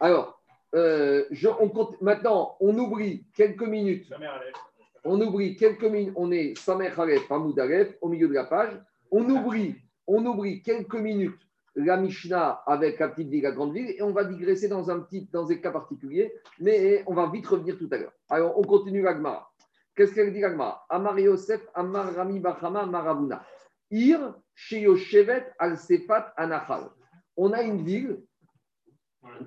Alors, euh, je, on compte, maintenant, on oublie quelques minutes. On oublie quelques minutes. On est Samer Khalef, Hamoud Aleph, au milieu de la page. On oublie, on oublie quelques minutes la Mishnah avec la petite ville, la grande ville, et on va digresser dans un petit, dans des cas particuliers, mais on va vite revenir tout à l'heure. Alors, on continue l'Agmara. Qu'est-ce qu'elle dit l'Agmara Amar Yosef, Amar Rami Bachama, Maravuna. Ir, Sheyoshevet, Al-Sefat, Anachal. On a une ville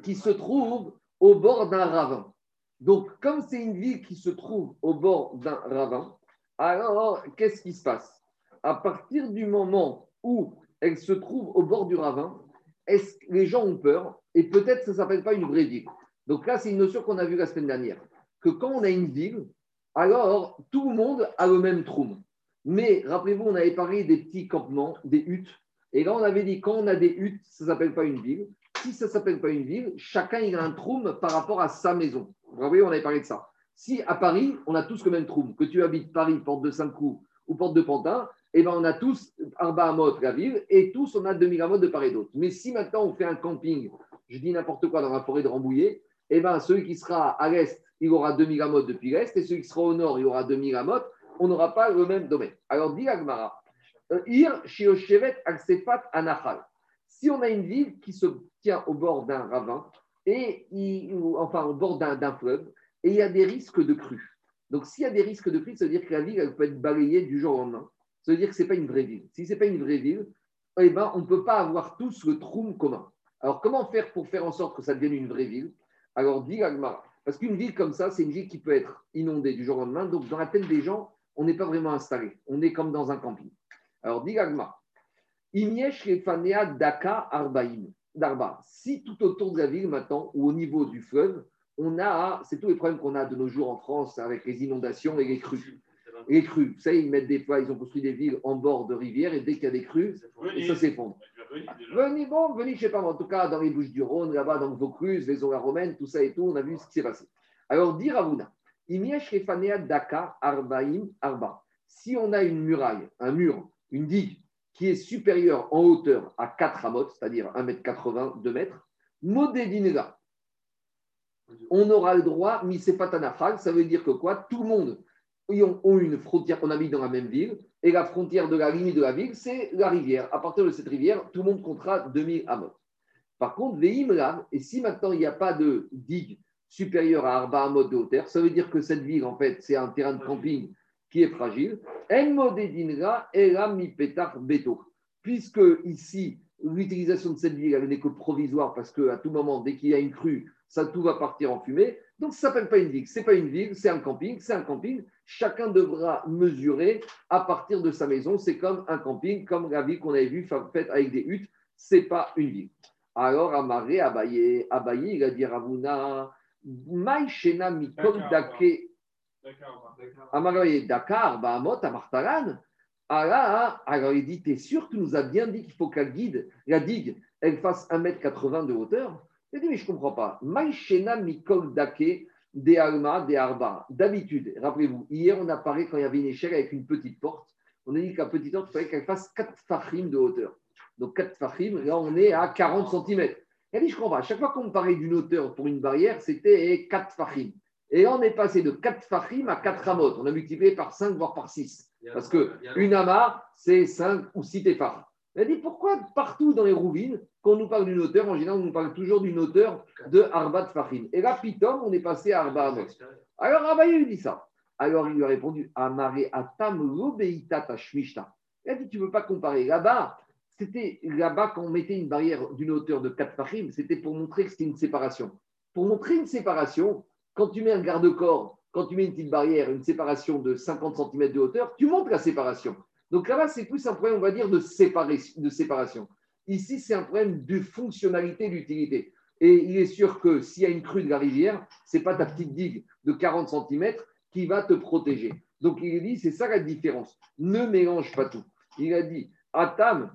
qui se trouve au bord d'un ravin. Donc, comme c'est une ville qui se trouve au bord d'un ravin, alors qu'est-ce qui se passe? À partir du moment où elle se trouve au bord du ravin, est-ce que les gens ont peur? Et peut-être ça ne s'appelle pas une vraie ville. Donc là, c'est une notion qu'on a vue la semaine dernière, que quand on a une ville, alors tout le monde a le même trou. Mais rappelez-vous, on avait parlé des petits campements, des huttes. Et là, on avait dit quand on a des huttes, ça ne s'appelle pas une ville. Si ça ne s'appelle pas une ville, chacun il a un trou par rapport à sa maison. Vous voyez, on avait parlé de ça. Si à Paris, on a tous le même trou, que tu habites Paris, porte de Saint-Cloud ou porte de Pantin, eh ben, on a tous Arba Amot, la ville, et tous on a 2000 Amot de part et d'autre. Mais si maintenant on fait un camping, je dis n'importe quoi, dans la forêt de Rambouillet, eh ben, celui qui sera à l'est, il aura 2000 Amot depuis l'est, et celui qui sera au nord, il aura 2000 Amot, on n'aura pas le même domaine. Alors, dit Agmara, euh, Ir, Shioshevet, Aksefat, Anachal. Si on a une ville qui se au bord d'un ravin, et enfin au bord d'un fleuve, et il y a des risques de crue. Donc, s'il y a des risques de crue, ça veut dire que la ville elle peut être balayée du jour au lendemain ça veut dire que ce n'est pas une vraie ville. Si ce n'est pas une vraie ville, eh ben, on ne peut pas avoir tous le trou commun. Alors, comment faire pour faire en sorte que ça devienne une vraie ville? Alors, dit. Parce qu'une ville comme ça, c'est une ville qui peut être inondée du jour au lendemain. Donc, dans la tête des gens, on n'est pas vraiment installé. On est comme dans un camping. Alors, dit Agmara. Daka Arbaim. Darba. Si tout autour de la ville, maintenant, ou au niveau du fleuve, on a, c'est tous les problèmes qu'on a de nos jours en France avec les inondations et les crues les crues. Vous savez, ils mettent des fois, ils ont construit des villes en bord de rivière et dès qu'il y a des crues, ça s'effondre. Venez, bon, venez, je sais pas, en tout cas, dans les Bouches du Rhône, là-bas, dans Vaucluse, les eaux romaines, tout ça et tout, on a vu ce qui s'est passé. Alors, dire Avouna, Daka Arbaim Arba. Si on a une muraille, un mur, une digue qui est supérieure en hauteur à 4 amotes, c'est-à-dire 1m80, 2 mètres, Modedinega, on aura le droit, Misepatanafal, ça veut dire que quoi? Tout le monde ont, une frontière, on habite dans la même ville, et la frontière de la limite de la ville, c'est la rivière. À partir de cette rivière, tout le monde comptera 2000 amot. Par contre, Veimlam, et si maintenant il n'y a pas de digue supérieure à Arba amot de hauteur, ça veut dire que cette ville, en fait, c'est un terrain de camping qui est fragile. Puisque ici, l'utilisation de cette ville, elle n'est que provisoire, parce qu'à tout moment, dès qu'il y a une crue, ça tout va partir en fumée. Donc, ça ne s'appelle pas une ville. Ce n'est pas une ville, c'est un camping. C'est un camping. Chacun devra mesurer à partir de sa maison. C'est comme un camping, comme la ville qu'on avait vue faite avec des huttes. Ce n'est pas une ville. Alors, Amaré, Abaye, Abaye, il a dit Ravuna, Maïchena Mikol Dake. Dakar, Bahamot, Amartaran. Alors, il dit T'es sûr que nous as bien dit qu'il faut que la, guide, la digue, elle fasse 1m80 de hauteur? Il dit, mais je ne comprends pas. Maïchena mikol dake de alma de arba. D'habitude, rappelez-vous, hier on a parlé quand il y avait une échelle avec une petite porte. On a dit qu'à petite porte, il fallait qu'elle fasse 4 fachim de hauteur. Donc 4 fachim, là on est à 40 cm. Il dit, je comprends pas. chaque fois qu'on parlait d'une hauteur pour une barrière, c'était 4 fachim. Et on est passé de 4 fachim à 4 ramot. On a multiplié par 5, voire par 6. Parce qu'une ama, c'est 5 ou 6 téphars. Elle dit pourquoi partout dans les rouvines, quand on nous parle d'une hauteur, en général, on nous parle toujours d'une hauteur de Arbat Fahim. Et là, Pitom, on est passé à Arba Alors Abaye lui dit ça. Alors il lui a répondu Amare Atam Lobeita Tashmishta. Il a dit Tu ne veux pas comparer. Là-bas, c'était là-bas quand on mettait une barrière d'une hauteur de 4 Fahim, c'était pour montrer que c'était une séparation. Pour montrer une séparation, quand tu mets un garde-corps, quand tu mets une petite barrière, une séparation de 50 cm de hauteur, tu montres la séparation. Donc là-bas, c'est plus un problème, on va dire, de, séparation. Ici, c'est un problème de fonctionnalité, d'utilité. Et il est sûr que s'il y a une crue de la rivière, ce n'est pas ta petite digue de 40 cm qui va te protéger. Donc il dit, c'est ça la différence. Ne mélange pas tout. Il a dit, Atam,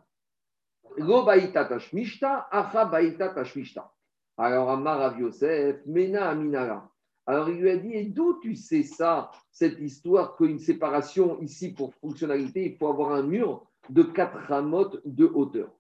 lo tashmishta, acha tashmishta. Alors, Amar Yosef, Mena Aminara. Alors il lui a dit, et d'où tu sais ça, cette histoire qu'une séparation ici pour fonctionnalité, il faut avoir un mur de 4 ramotes de hauteur.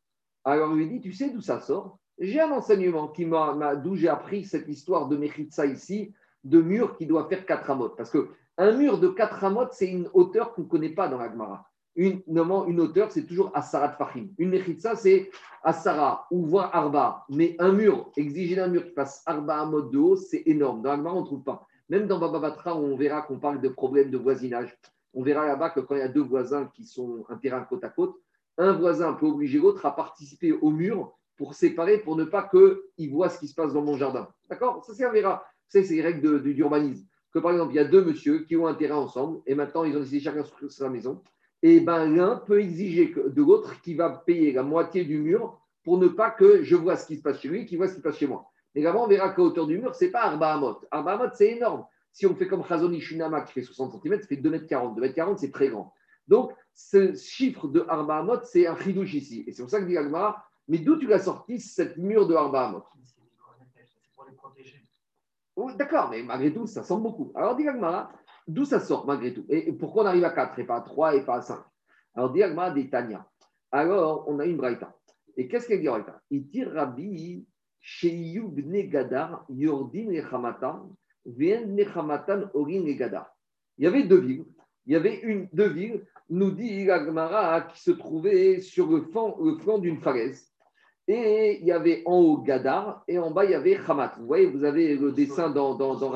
Alors il lui dit, tu sais d'où ça sort? J'ai un enseignement qui m'a, d'où j'ai appris cette histoire de Mechitsa ici, de mur qui doit faire 4 amotes. Parce qu'un mur de 4 amotes, c'est une hauteur qu'on ne connaît pas dans la Gemara. Une, une hauteur, c'est toujours Asara Fahim. Une Mechitsa, c'est Asara ou voire Arba. Mais un mur, exiger un mur qui passe Arba Amot de haut, c'est énorme. Dans la Gemara, on ne trouve pas. Même dans Baba Batra, on verra qu'on parle de problèmes de voisinage. On verra là-bas que quand il y a deux voisins qui sont un terrain côte à côte, un voisin peut obliger l'autre à participer au mur pour séparer, pour ne pas qu'il voit ce qui se passe dans mon jardin. D'accord? Ça servira. C'est les règles d'urbanisme. Que par exemple, il y a deux monsieur qui ont un terrain ensemble et maintenant ils ont décidé chacun sur sa maison. Et ben l'un peut exiger de l'autre qui va payer la moitié du mur pour ne pas que je vois ce qui se passe chez lui, qu'il voit ce qui se passe chez moi. Mais là on verra qu'à hauteur du mur, ce n'est pas Arba Hamot. Arba Hamot, c'est énorme. Si on fait comme Chazoni Shunama qui fait 60 cm, ça fait 2m40. 2m40, c'est très grand. Donc, ce chiffre de Arba Hamot, c'est un chidouche ici. Et c'est pour ça que dit Agmara, mais d'où tu l'as sorti, cette mur de Arba Hamot? C'est pour les protéger. D'accord, mais malgré tout, ça semble beaucoup. Alors, dit Agmara, d'où ça sort malgré tout Et pourquoi on arrive à 4 et pas à 3 et pas à 5 Alors, dit Agmara des Tanya. Alors, on a une braïta. Et qu'est-ce qu'elle dit braïta Il tire Rabbi Sheiyub Gadar Yordin et il y avait deux villes. Il y avait une, deux villes, nous dit Gagmara, qui se trouvaient sur le flanc, d'une falaise. Et il y avait en haut Gadar et en bas il y avait Hamat. Vous voyez, vous avez le dessin dans, dans, dans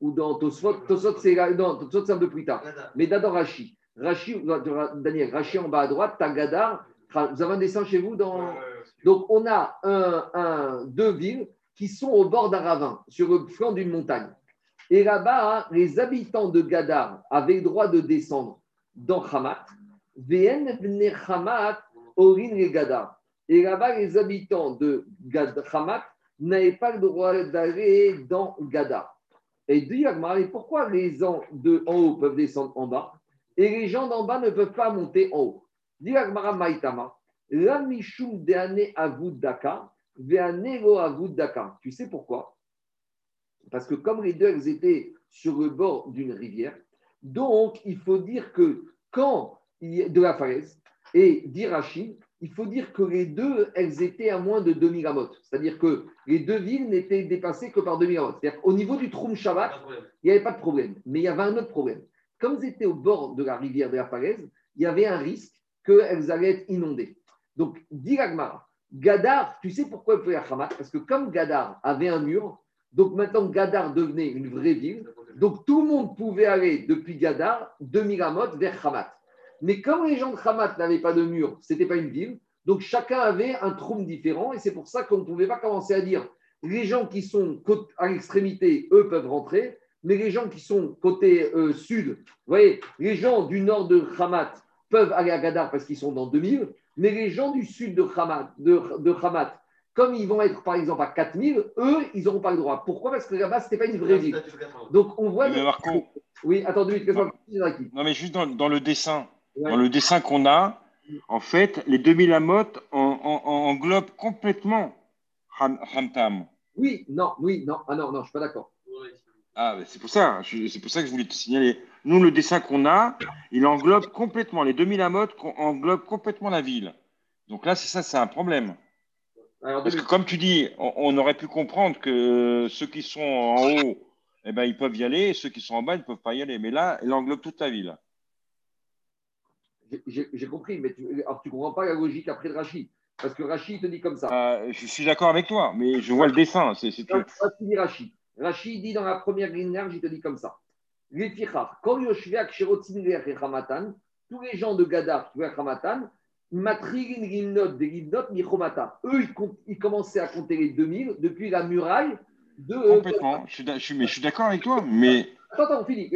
ou dans Tosfot. Tosfot, c'est un peu plus tard. Mais dans Rashi. Rashi, Daniel, Rashi en bas à droite, as Gadar. Vous avez un dessin chez vous dans... Donc on a un, un, deux villes qui sont au bord d'un ravin, sur le flanc d'une montagne. Et là-bas, hein, les habitants de Gadar avaient le droit de descendre dans Hamat. Et là-bas, les habitants de Hamat n'avaient pas le droit d'aller dans Gadar. Et dit pourquoi les gens de en haut peuvent descendre en bas et les gens d'en bas ne peuvent pas monter en haut? Dit Maïtama, la Mishum de Avud Daka, tu sais pourquoi? Parce que comme les deux étaient sur le bord d'une rivière, donc il faut dire que quand il y a de la falaise et d'Irachi, il faut dire que les deux, elles étaient à moins de 2000 amotes. C'est-à-dire que les deux villes n'étaient dépassées que par 2000 amotes. C'est-à-dire qu'au niveau du Troum Shabbat, il n'y avait pas de problème. Mais il y avait un autre problème. Comme elles étaient au bord de la rivière de la falaise, il y avait un risque qu'elles allaient être inondées. Donc, dit Gadar, tu sais pourquoi il faut Hamat? Parce que comme Gadar avait un mur, donc maintenant Gadar devenait une vraie ville, donc tout le monde pouvait aller depuis Gadar, de Miramot, vers Hamat. Mais comme les gens de Hamat n'avaient pas de mur, ce n'était pas une ville, donc chacun avait un trou différent, et c'est pour ça qu'on ne pouvait pas commencer à dire les gens qui sont à l'extrémité, eux peuvent rentrer, mais les gens qui sont côté euh, sud, vous voyez, les gens du nord de Hamat peuvent aller à Gadar parce qu'ils sont dans 2000, mais les gens du sud de Hamat, de, Hamat comme ils vont être par exemple à 4000, eux, ils n'auront pas le droit. Pourquoi? Parce que là-bas, ce n'était pas une vraie ville. Donc on voit. Mais Marco, oui, attendez, non, non, mais juste dans, le dessin, dans le dessin qu'on a, en fait, les 2000 amotes englobent complètement Hamtam. Oui, non, oui, non, ah non, non, je ne suis pas d'accord. Ah, c'est pour ça, c'est pour ça que je voulais te signaler. Nous, le dessin qu'on a, il englobe complètement, les 2000 amotes englobe complètement la ville. Donc là, c'est ça, c'est un problème. Parce que comme tu dis, on, aurait pu comprendre que ceux qui sont en haut, eh ben, ils peuvent y aller, et ceux qui sont en bas, ils ne peuvent pas y aller. Mais là, il englobe toute la ville. J'ai compris, mais tu ne comprends pas la logique après de Rachid. Parce que Rachid te dit comme ça. Euh, je suis d'accord avec toi, mais je vois le dessin. C'est, c'est Rachid. Rachid dit dans la première ligne, il te dit comme ça tous les gens de Gadar qui voient Hamatan, eux, ils commençaient à compter les 2000 depuis la muraille de. Complètement, je suis, je suis d'accord avec toi, mais. Attends, attends, on finit.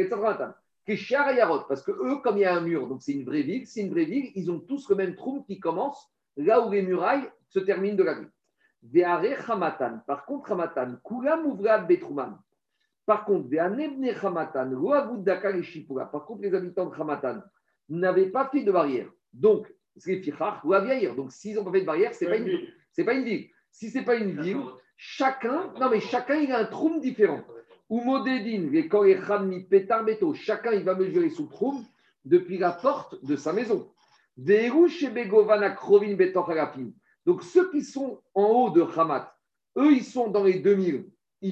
Parce que eux, comme il y a un mur, donc c'est une vraie ville, c'est une vraie ville, ils ont tous le même trou qui commence là où les murailles se terminent de la ville. Par contre, Hamatan, Kulam Betruman. Par contre, par contre, les habitants de Hamatan n'avaient pas fait de barrière. Donc, c'est ou vieillir. Donc, s'ils n'ont pas fait de barrière, ce n'est pas, une, pas une ville. Si ce n'est pas une ville, chacun, non mais chacun, il a un trou différent. Chacun, il va mesurer son trou depuis la porte de sa maison. Donc ceux qui sont en haut de Hamat, eux, ils sont dans les 2000. Eux,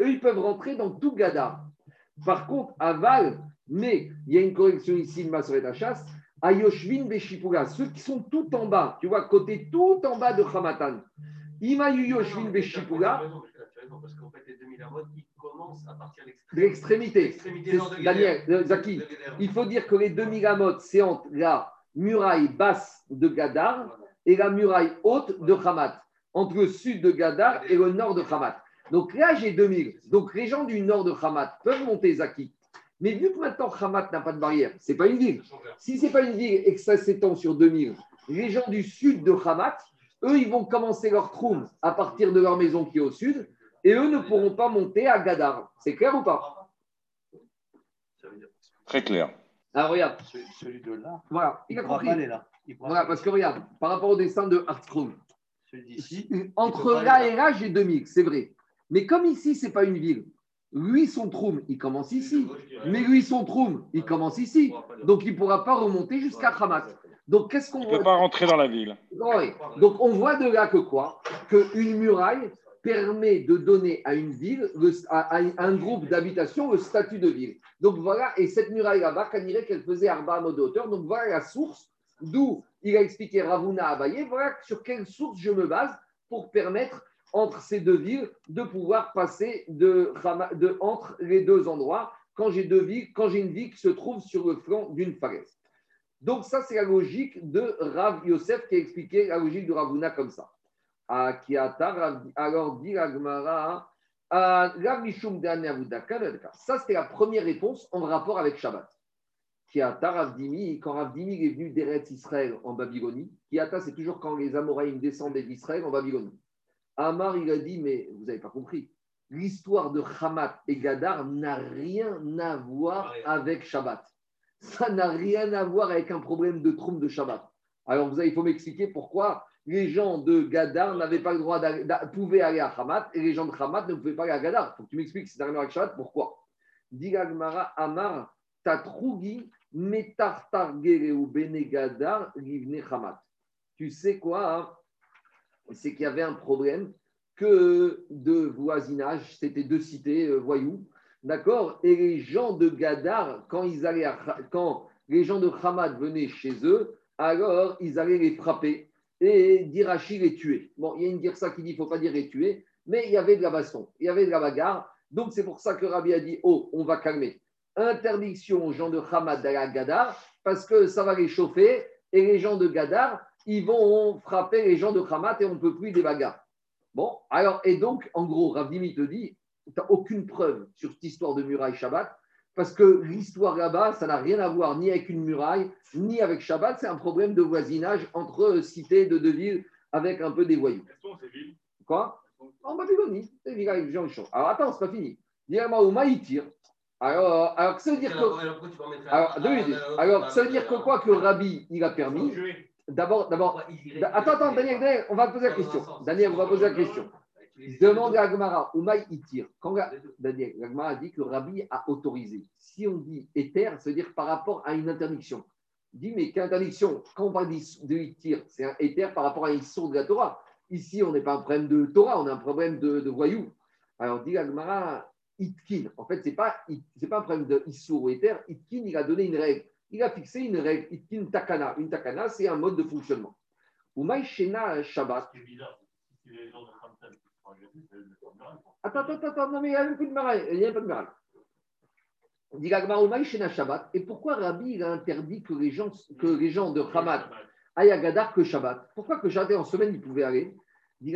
ils peuvent rentrer dans tout Gadar. Par contre, à Val, mais il y a une correction ici, de sur la chasse, à Yoshvin Beshipura, ceux qui sont tout en bas, tu vois, côté tout en bas de Hamatan. Imayu Yoshvin Beshipura. Parce qu'en fait, les 2000 amotes, ils commencent à partir de l'extrémité. Daniel, euh, Zaki, il faut dire que les 2000 amotes, c'est entre la muraille basse de Gadar et la muraille haute de Hamat, entre le sud de Gadar et le nord de Hamat. Donc là, j'ai 2000. Donc les gens du nord de Hamat peuvent monter Zaki. Mais vu que maintenant Hamat n'a pas de barrière, ce n'est pas une ville. Si ce n'est pas une ville et que ça s'étend sur 2000, les gens du sud de Hamat, eux, ils vont commencer leur troum à partir de leur maison qui est au sud et eux ne pourront pas monter à Gadar. C'est clair ou pas Très clair. Alors regarde. Celui de là. Voilà, il, a compris. là. voilà, parce que regarde, par rapport au dessin de Hartskrum, entre là et là, j'ai 2000, c'est vrai. Mais comme ici, ce n'est pas une ville, lui, son troum, il commence ici. Mais lui, son troum, il commence ici. Donc, il ne pourra pas remonter jusqu'à Hamat. Donc, qu'est-ce qu'on Il ne peut pas rentrer dans la ville. Donc, on voit de là que quoi? Qu'une muraille permet de donner à une ville, à, un groupe d'habitation, le statut de ville. Donc voilà, et cette muraille là-bas, dirait qu'elle faisait Arba mode de hauteur. Donc voilà la source d'où il a expliqué Ravuna Abaye. Voilà sur quelle source je me base pour permettre entre ces deux villes de pouvoir passer de, entre les deux endroits quand j'ai deux villes, quand j'ai une ville qui se trouve sur le flanc d'une falaise. Donc ça, c'est la logique de Rav Yosef qui a expliqué la logique de Ravuna comme ça. Alors dit Agmara, ça c'était la première réponse en rapport avec Shabbat. Kiata Ravdimi, quand Ravdimi est venu d'Eretz Israël en Babylonie, Kiata c'est toujours quand les Amoraïm descendaient d'Israël en Babylonie. Amar il a dit, mais vous n'avez pas compris, l'histoire de Hamat et Gadar n'a rien à voir avec Shabbat. Ça n'a rien à voir avec un problème de trompe de Shabbat. Alors vous avez, il faut m'expliquer pourquoi les gens de Gadar n'avaient pas le droit d'aller, pouvaient aller à Hamat et les gens de Hamat ne pouvaient pas aller à Gadar. Faut que tu m'expliques si c'est avec Shabbat, pourquoi? Digagmara Amar Tatrugi Metartargereu Benegadar Livne Hamat. Tu sais quoi hein? C'est qu'il y avait un problème que de voisinage, c'était deux cités euh, voyous, d'accord? Et les gens de Gadar, quand ils allaient quand les gens de Hamat venaient chez eux, alors ils allaient les frapper et Dirachi les tuer. Bon, il y a une dire ça qui dit qu'il ne faut pas dire les tuer, mais il y avait de la baston, il y avait de la bagarre. Donc c'est pour ça que Rabbi a dit Oh, on va calmer. Interdiction aux gens de Hamad d'aller Gadar parce que ça va les chauffer et les gens de Gadar, ils vont frapper les gens de Hamad et on ne peut plus des bagarres. Bon, alors, et donc, en gros, Rabbi te dit Tu n'as aucune preuve sur cette histoire de muraille Shabbat parce que l'histoire là-bas, ça n'a rien à voir ni avec une muraille, ni avec Shabbat. C'est un problème de voisinage entre cités de deux villes avec un peu des voyous. Quoi? En Babylonie. C'est villes avec gens Alors attends, c'est pas fini. Diamaouma, il tire. Alors, alors, ça veut dire que. Alors, alors, ça veut dire que quoi que Rabbi, il a permis. D'abord, d'abord. Attends, attends, Daniel, Daniel, on va poser la question. Daniel, on va poser la question. Demande à Agmara, Oumaï il tire. Quand Daniel, Agmara a dit que Rabbi a autorisé. Si on dit éther, ça veut dire par rapport à une interdiction. dit, mais quelle interdiction? Quand on parle de tire, c'est un éther par rapport à une source de la Torah. Ici, on n'est pas un problème de Torah, on a un problème de, de voyou. Alors, dit Agmara, Itkin. En fait, ce n'est pas, pas un problème de Issour ou éther. Itkin, il a donné une règle. Il a fixé une règle. Itkin Takana. Une Takana, c'est un mode de fonctionnement. Oumaï Shena Shabbat. Attends, attends, attends, non, mais il y a un peu de maraille. Il y a peu de maraille. Shabbat. Et pourquoi Rabbi il a interdit que les gens, que les gens de Hamat aillent à Gadar que Shabbat? Pourquoi que Shabbat en semaine ils pouvaient aller? Des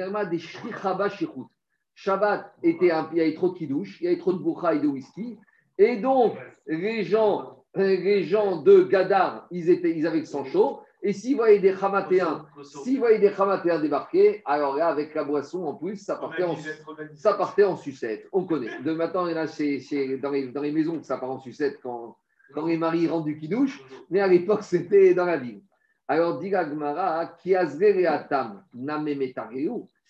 Shabbat était un, il y avait trop de kidouche, il y avait trop de boucha et de whisky. Et donc, les gens, les gens de Gadar, ils, étaient, ils avaient le sang chaud. Et s'ils voyaient des Hamatéens, des Hamatéens débarquer, alors là, avec la boisson en plus, ça partait en, ça partait en sucette. On connaît. De maintenant, il y en a chez, dans, les, dans, les, maisons que ça part en sucette quand, quand les maris rentrent du kidouche, mais à l'époque, c'était dans la ville. Alors, dit Gmara, qui atam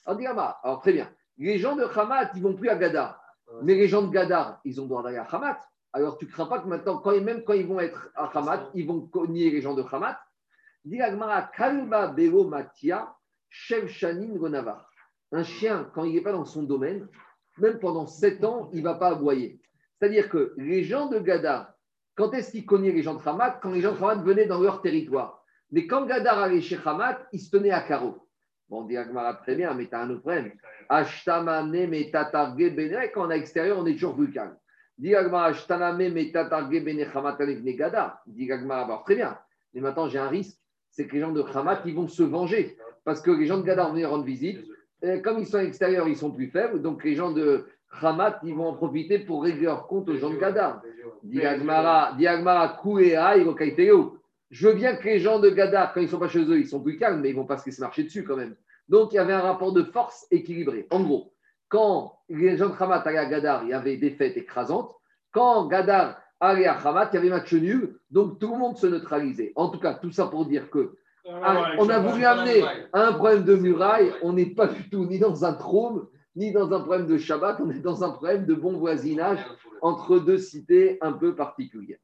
Alors, dit alors très bien. Les gens de Hamat, ils vont plus à Gadar. Mais les gens de Gadar, ils ont droit d'aller à Hamat. Alors, tu ne crains pas que maintenant, quand, même quand ils vont être à Hamat, ils vont cogner les gens de Hamat Matia. Un chien, quand il n'est pas dans son domaine, même pendant sept ans, il ne va pas aboyer. C'est-à-dire que les gens de Gadar, quand est-ce qu'ils cognaient les gens de Hamat? Quand les gens de Hamat venaient dans leur territoire. Mais quand Gadar allait chez Hamat, il se tenait à carreau. Bon, on dit très bien, mais tu as un autre problème. Ashtamane, quand on est à l'extérieur, on est toujours plus calme. Dit bene Hamat, alors très bien. Mais maintenant, j'ai un risque c'est que les gens de Hamat, ils vont se venger. Parce que les gens de Gadar venir rendre visite. Comme ils sont à l'extérieur, ils sont plus faibles. Donc les gens de Hamat, ils vont en profiter pour régler leur compte aux gens de Gadar. Diagmara, Je veux bien que les gens de Gadar, quand ils ne sont pas chez eux, ils sont plus calmes, mais ils ne vont pas se marcher dessus quand même. Donc il y avait un rapport de force équilibré. En gros, quand les gens de Hamat allaient à Gadar, il y avait des fêtes écrasantes. Quand Gadar à Hamat, il y avait match nul. Donc tout le monde se neutralisait. En tout cas, tout ça pour dire que ah, on a voulu amener un problème de muraille. On n'est pas du tout ni dans un trône, ni dans un problème de Shabbat. On est dans un problème de bon voisinage entre deux cités un peu particulières.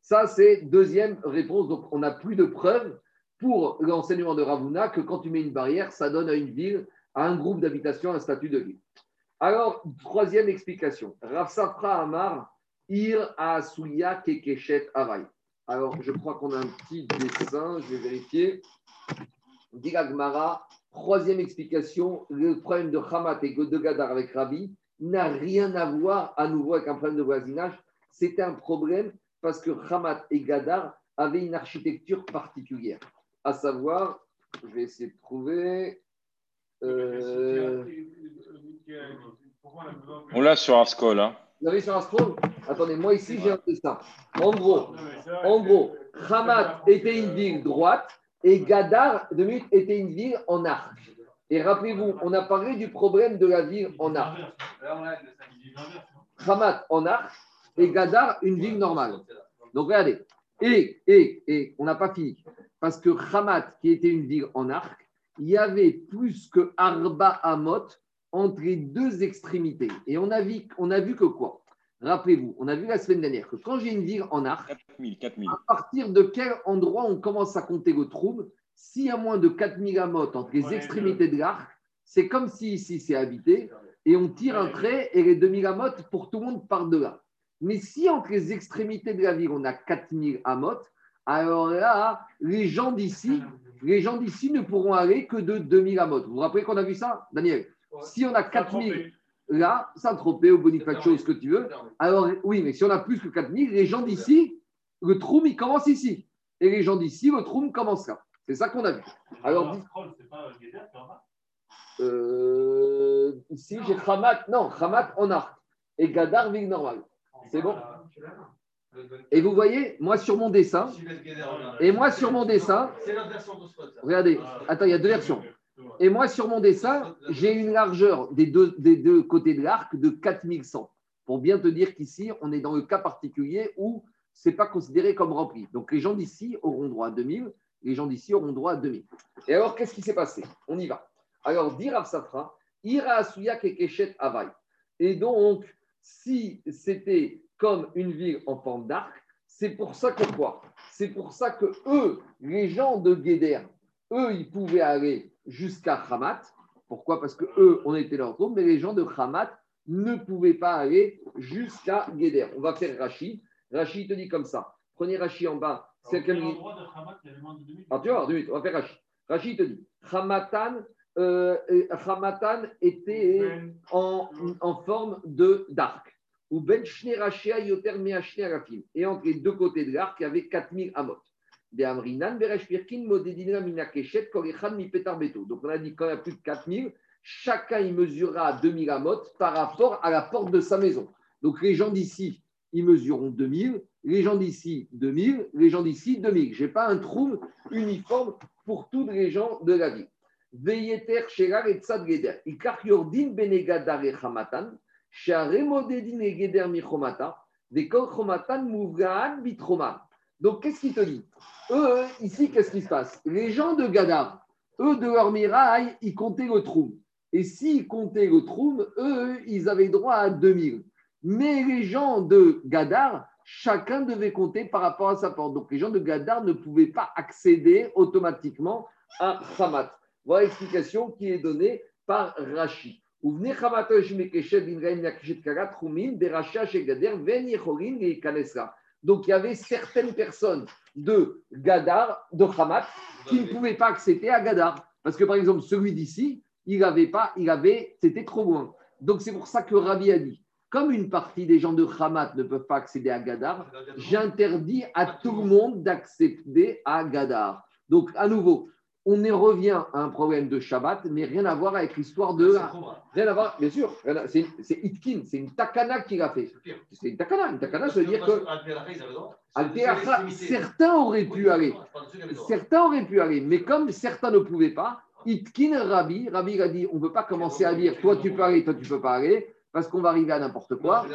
Ça, c'est deuxième réponse. Donc, on n'a plus de preuves pour l'enseignement de Ravuna que quand tu mets une barrière, ça donne à une ville, à un groupe d'habitation, un statut de ville. Alors, troisième explication. Rav Safra Amar, Ir Asuya Kekeshet Avai. Alors, je crois qu'on a un petit dessin, je vais vérifier. Digagmara, troisième explication, le problème de Hamat et de Gadar avec Rabi n'a rien à voir à nouveau avec un problème de voisinage. C'était un problème parce que Hamat et Gadar avaient une architecture particulière. À savoir, je vais essayer de trouver. Euh, On l'a sur Ascol. Hein. Vous l'avez sur Ascol Attendez, moi ici j'ai un dessin. En gros, en gros, Hamat était une ville droite et Gadar, de minutes, était une ville en arc. Et rappelez-vous, on a parlé du problème de la ville en arc. Hamat en arc et Gadar, une ville normale. Donc regardez. Et, et, et, on n'a pas fini. Parce que Hamat, qui était une ville en arc, il y avait plus que Arba Amot entre les deux extrémités. Et on a vu, on a vu que quoi? Rappelez-vous, on a vu la semaine dernière que quand j'ai une ville en arc, 4000, 4000. à partir de quel endroit on commence à compter le trou S'il y a moins de 4000 amotes entre les extrémités de l'arc, c'est comme si ici c'est habité et on tire un trait et les 2000 amotes pour tout le monde part de là. Mais si entre les extrémités de la ville on a 4000 amotes, alors là, les gens d'ici, les gens d'ici ne pourront aller que de 2000 amotes. Vous vous rappelez qu'on a vu ça, Daniel? Si on a 4000 là, Saint-Tropez ou Bonifacio, ce que tu veux. Alors, oui, mais si on a plus que 4000, les gens d'ici, le troum, il commence ici. Et les gens d'ici, le troum commence là. C'est ça qu'on a vu. Alors, euh, ici, j'ai Hamat, non, Hamat en arc. Et Gadar, ville normale. C'est bon et vous voyez, moi sur mon dessin, et moi sur mon dessin, regardez, attends, il y a deux versions. Et moi, sur mon dessin, j'ai une largeur des deux, côtés de l'arc de 4100. Pour bien te dire qu'ici, on est dans le cas particulier où ce n'est pas considéré comme rempli. Donc, les gens d'ici auront droit à 2000, les gens d'ici auront droit à 2000. Et alors, qu'est-ce qui s'est passé? On y va. Alors, dire Safra, ira kekeshet avai. Et donc, si c'était comme une ville en forme d'arc, c'est pour ça que quoi? C'est pour ça que eux, les gens de Guéder, eux, ils pouvaient aller jusqu'à Hamat. Pourquoi? Parce que eux, on était leur tour, mais les gens de Hamat ne pouvaient pas aller jusqu'à Guéder. On va faire Rachi. Rachi te dit comme ça. Prenez Rachi en bas. C'est quel endroit de Hamat il y avait moins de 2000 Ah, tu vois, deux minutes. On va faire Rachi. Rachi te dit Hamatan, euh, Hamatan était en, en forme de d'arc. Ou Ben Yoter Et entre les deux côtés de l'arc, il y avait 4000 amot. Donc on a dit quand il y a plus de 4000, chacun il mesurera 2000 amot par rapport à la porte de sa maison. Donc les gens d'ici, ils mesureront 2000, les gens d'ici 2000, les gens d'ici 2000. Je n'ai pas un trou uniforme pour tous les gens de la ville. Veyeter Sherar et Tzad Geder. Ikar Yordin Benegadar et Hamatan, et Geder Vekol Chomatan Muvgaan Bitroman. Donc qu'est-ce qu'il te dit eux, ici, qu'est-ce qui se passe Les gens de Gadar, eux, de leur ils comptaient le troum. Et s'ils comptaient le troum, eux, ils avaient droit à 2000. Mais les gens de Gadar, chacun devait compter par rapport à sa porte. Donc les gens de Gadar ne pouvaient pas accéder automatiquement à Hamat. Voilà l'explication qui est donnée par Rashi. Donc il y avait certaines personnes de Gadar, de Hamat, qui ne pouvaient pas accéder à Gadar. Parce que par exemple, celui d'ici, il n'avait pas, il avait, c'était trop loin. Donc c'est pour ça que Rabbi a dit, comme une partie des gens de Hamat ne peuvent pas accéder à Gadar, j'interdis à tout le monde d'accéder à Gadar. Donc à nouveau, on y revient à un problème de Shabbat, mais rien à voir avec l'histoire de. Rien à voir, bien sûr. C'est Itkin, c'est une takana qui l'a fait. C'est une takana. Une takana, ça veut dire que. Certains auraient pu aller. Certains auraient pu aller, mais comme certains ne pouvaient pas, Itkin Rabbi, Rabbi a dit on ne peut pas commencer à dire toi tu peux aller, toi tu ne peux pas aller, parce qu'on va arriver à n'importe quoi.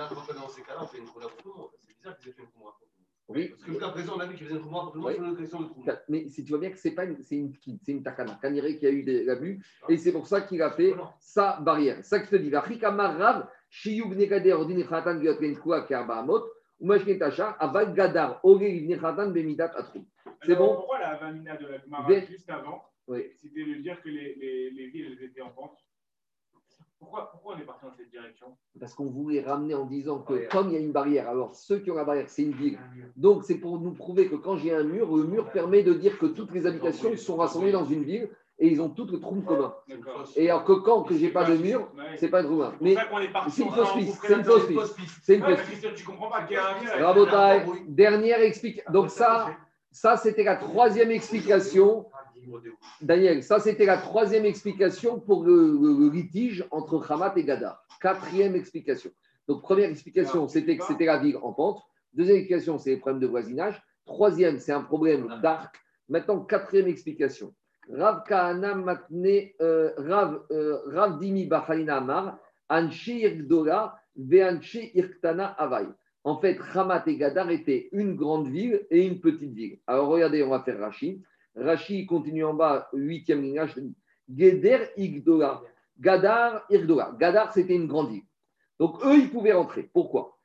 Oui. Parce que jusqu'à présent, on a vu qu'il faisait comment oui. sur question de trou. Mais si tu vois bien que c'est pas une, c'est une, c'est une takana. Kaniré qui a eu des l'abus, et c'est pour ça qu'il a fait sa barrière. Ça que je te dis. Rav, shiyub negader ordine khatan giotren kua karbaamot, ou machne tacha, aval gadar, ore livne khatan bemidat atrum. C'est bon Pourquoi la vanina de la Gemara juste avant, oui. c'était de dire que les, les, les villes étaient en pente? Pourquoi, pourquoi, on est parti dans cette direction? Parce qu'on voulait ramener en disant que comme il y a une barrière, alors ceux qui ont la barrière, c'est une ville. Donc c'est pour nous prouver que quand j'ai un mur, le mur permet de dire que toutes les habitations sont rassemblées dans une ville et ils ont toutes le trou commun. Et alors que quand que j'ai pas de mur, c'est pas de trou Mais c'est une fausse piste. C'est une fausse piste. C'est une fausse piste. Tu comprends pas qu'il y a un mur. dernière explication. Donc ça, ça c'était la troisième explication Daniel, ça c'était la troisième explication pour le, litige entre Hamat et Gadar. Quatrième explication. Donc première explication, c'était que c'était la ville en pente. Deuxième explication, c'est les problèmes de voisinage. Troisième, c'est un problème d'arc. Maintenant, quatrième explication. Rav Kahana Matne, euh, Rav, euh, Rav Dimi Bachalina Amar, Anshi Irkdola, Veanshi Irktana Avai. En fait, Hamat et Gadar étaient une grande ville et une petite ville. Alors regardez, on va faire Rachid. Rashi continue en bas, huitième ligne. Geder Igdola. Gadar Igdola. Gadar, c'était une grande île. Donc, eux, ils pouvaient rentrer. Pourquoi?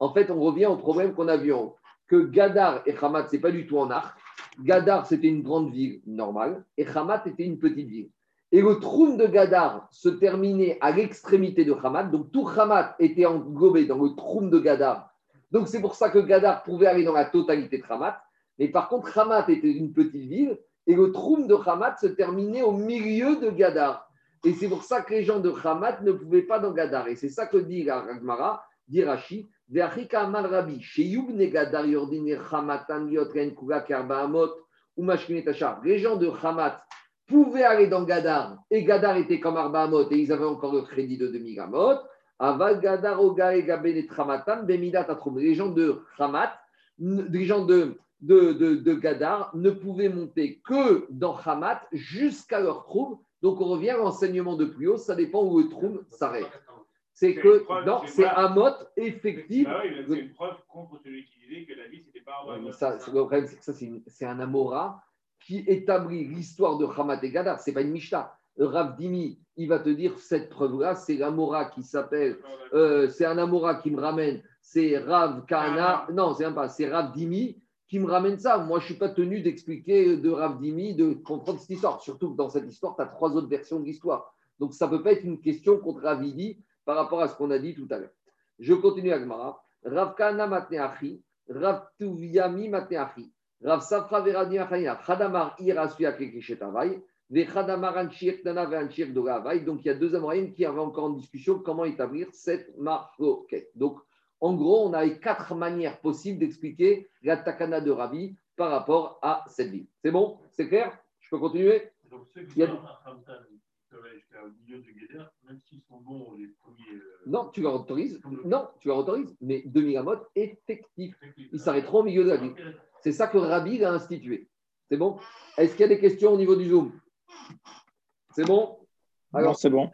En fait, on revient au problème qu'on a vu en haut. Que Gadar et Hamat, ce n'est pas du tout en arc. Gadar, c'était une grande ville normale et Hamat était une petite ville. Et le troum de Gadar se terminait à l'extrémité de Hamad. Donc tout Hamad était englobé dans le troum de Gadar. Donc c'est pour ça que Gadar pouvait aller dans la totalité de Hamad. Mais par contre, Hamad était une petite ville et le troum de Hamad se terminait au milieu de Gadar. Et c'est pour ça que les gens de Hamad ne pouvaient pas dans Gadar. Et c'est ça que dit la Ragmara, dit Rashi. Les gens de Hamad pouvaient aller dans Gadar, et Gadar était comme Arbaamot, et ils avaient encore le crédit de demi gamot. Aval Gadar, Oga et Les gens de Hamat, les gens de, de, de, Gadar ne pouvaient monter que dans Hamat jusqu'à leur trou. Donc on revient à l'enseignement de plus haut, ça dépend où le trou s'arrête. C'est que, non, c'est effectif. Bah oui, c'est une preuve contre celui qui disait que la vie, c'était pas ouais, ça, Le problème, c'est que ça, c'est un Amora qui établit l'histoire de Hamat et Gadar. Ce n'est pas une Mishnah. Rav Dimi, il va te dire cette preuve-là, c'est l'Amora qui s'appelle, euh, c'est un Amora qui me ramène, c'est Rav Kana, non, c'est pas, c'est Rav Dimi qui me ramène ça. Moi, je ne suis pas tenu d'expliquer de Rav Dimi, de comprendre cette histoire. Surtout que dans cette histoire, tu as trois autres versions de l'histoire. Donc, ça ne peut pas être une question contre Rav Dimi par rapport à ce qu'on a dit tout à l'heure. Je continue avec Mara. Rav Kana Matneachi, Rav Tuviami Matneachi. Rav Safra Veradi Khadamar Irasuya Kekishetavai, Ve Khadamar Anchir Tana Anchir Dogavai. Donc il y a deux Amoraïm qui avaient encore en discussion comment établir cette marloquette. Donc en gros, on a quatre manières possibles d'expliquer la Takana de Ravi par rapport à cette ville. C'est bon? C'est clair? Je peux continuer? Donc ceux qui sont jusqu'à milieu du même s'ils sont bons les premiers. Euh, non, tu leur autorises. Non, tu leur autorises. Mais demi-gamot effectif. Ils s'arrêteront au milieu de la ville. C'est ça que Rabbi a institué. C'est bon? Est-ce qu'il y a des questions au niveau du Zoom? C'est bon? Alors, c'est bon.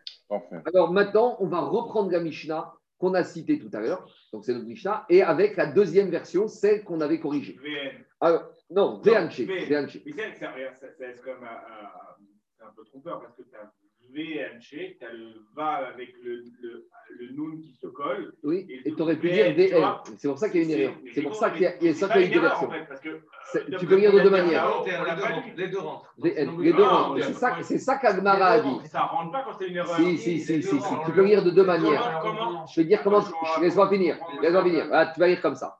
Alors maintenant, on va reprendre la Mishnah qu'on a citée tout à l'heure. Donc c'est notre Mishnah. Et avec la deuxième version, celle qu'on avait corrigée. VN. Alors, non, VNC. VNC. C'est un peu trompeur parce que tu as VNC, tu as le va avec le, le, le noun qui se colle. Oui, et tu aurais pu dire VN. C'est pour ça qu'il y a une erreur. C'est pour ça qu'il y a, il y a, ça qu'il y a une. En fait, tu peux lire de deux manières. Les deux rentrent. Les deux rentrent. C'est ça, qu'Agmara a dit. Ça rentre pas quand c'est une erreur. Si, si, si, si, Tu peux lire de deux manières. Je vais dire comment. Laisse-moi finir. Laisse-moi finir. Ah, tu vas lire comme ça.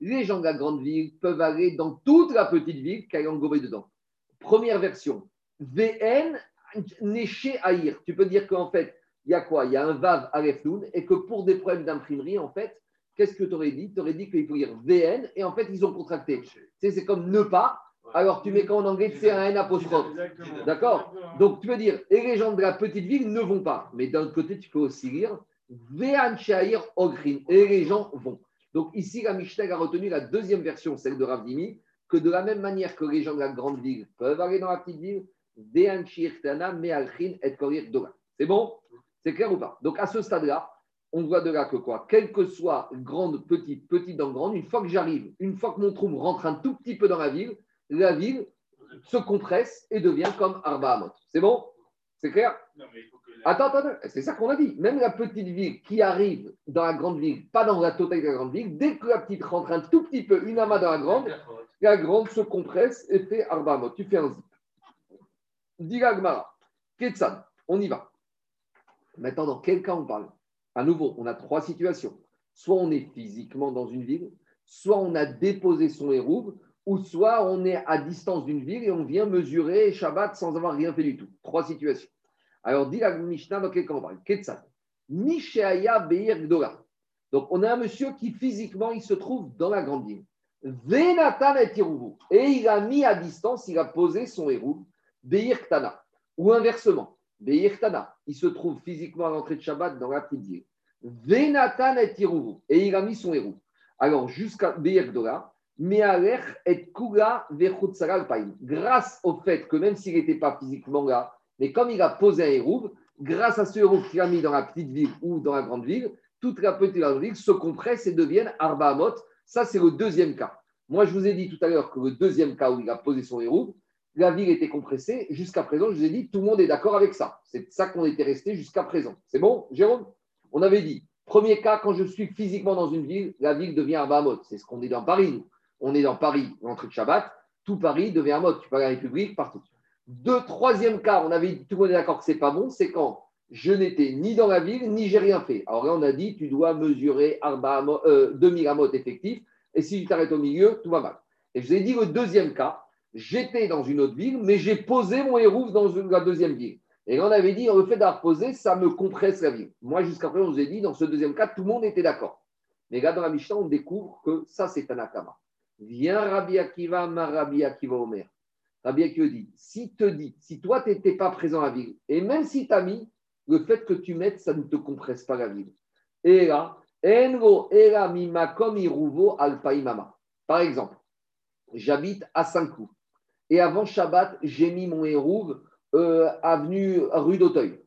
Les gens de la grande ville peuvent aller dans toute la petite ville qui a dedans. Première version. VN Neché Aïr. Tu peux dire qu'en fait, il y a quoi? Il y a un Vav Aleph et que pour des problèmes d'imprimerie, en fait, qu'est-ce que tu aurais dit? Tu aurais dit qu'il faut dire VN et en fait, ils ont contracté. Tu sais, c'est comme ne pas. Alors, tu mets quand en anglais, c'est un N apostrophe. D'accord? Donc, tu peux dire, et les gens de la petite ville ne vont pas. Mais d'un côté, tu peux aussi lire VN Shair Ogrin. Et les gens vont. Donc, ici, la Mishnah a retenu la deuxième version, celle de Ravdimi, que de la même manière que les gens de la grande ville peuvent aller dans la petite ville, c'est bon? C'est clair ou pas? Donc à ce stade-là, on voit de là que quoi? Quelle que soit grande, petite, petite dans grande, une fois que j'arrive, une fois que mon trou rentre un tout petit peu dans la ville, la ville se compresse et devient comme Arba Amot. C'est bon? C'est clair? Attends, attends, c'est ça qu'on a dit. Même la petite ville qui arrive dans la grande ville, pas dans la totalité de la grande ville, dès que la petite rentre un tout petit peu, une amas dans la grande, la grande se compresse et fait Arba Amot. Tu fais un zip. Diragmara, Ketsan, on y va. Maintenant, dans quel cas on parle? À nouveau, on a trois situations. Soit on est physiquement dans une ville, soit on a déposé son hérouve, ou soit on est à distance d'une ville et on vient mesurer Shabbat sans avoir rien fait du tout. Trois situations. Alors, dit Mishnah, dans quel cas on parle? Ketsan. Mishéaya Beir Gdola. Donc, on a un monsieur qui physiquement, il se trouve dans la grande ville. Venatan et Et il a mis à distance, il a posé son hérouve Beir Ktana. Ou inversement, Beir Ktana, il se trouve physiquement à l'entrée de Shabbat dans la petite ville. Venatan et Et il a mis son héros. Alors, jusqu'à Beir Gdola, Mealech et Kula Paim. Grâce au fait que même s'il n'était pas physiquement là, mais comme il a posé un hérouve, grâce à ce hérouve qu'il a mis dans la petite ville ou dans la grande ville, toute la petite ville se compresse et deviennent Arba Amot. Ça, c'est le deuxième cas. Moi, je vous ai dit tout à l'heure que le deuxième cas où il a posé son hérouve, la ville était compressée. Jusqu'à présent, je vous ai dit, tout le monde est d'accord avec ça. C'est ça qu'on était resté jusqu'à présent. C'est bon, Jérôme? On avait dit, premier cas, quand je suis physiquement dans une ville, la ville devient un Bahamot. C'est ce qu'on est dans Paris, On est dans Paris, l'entrée de Shabbat, tout Paris devient un mode. Tu aller à la République, partout. Deux, troisième cas, on avait dit, tout le monde est d'accord que c'est pas bon, c'est quand je n'étais ni dans la ville, ni j'ai rien fait. Alors là, on a dit, tu dois mesurer euh, 2000 amot effectifs, et si tu t'arrêtes au milieu, tout va mal. Et je vous ai dit le deuxième cas, j'étais dans une autre ville, mais j'ai posé mon hérouf dans la deuxième ville. Et on avait dit, le fait d'avoir posé, ça me compresse la ville. Moi, jusqu'à présent, on vous a dit, dans ce deuxième cas, tout le monde était d'accord. Mais là, dans la Mishnah, on découvre que ça, c'est un akama. Viens Rabbi Akiva, ma Rabbi Akiva Omer. Rabbi Akiva dit, si te dit, si toi, tu n'étais pas présent à la ville, et même si tu as mis, le fait que tu mettes, ça ne te compresse pas la ville. Et là, Engo Era Iruvo Alpaimama. Par exemple, j'habite à Saint-Cloud. Et avant Shabbat, j'ai mis mon hérouve euh, avenue rue d'Auteuil.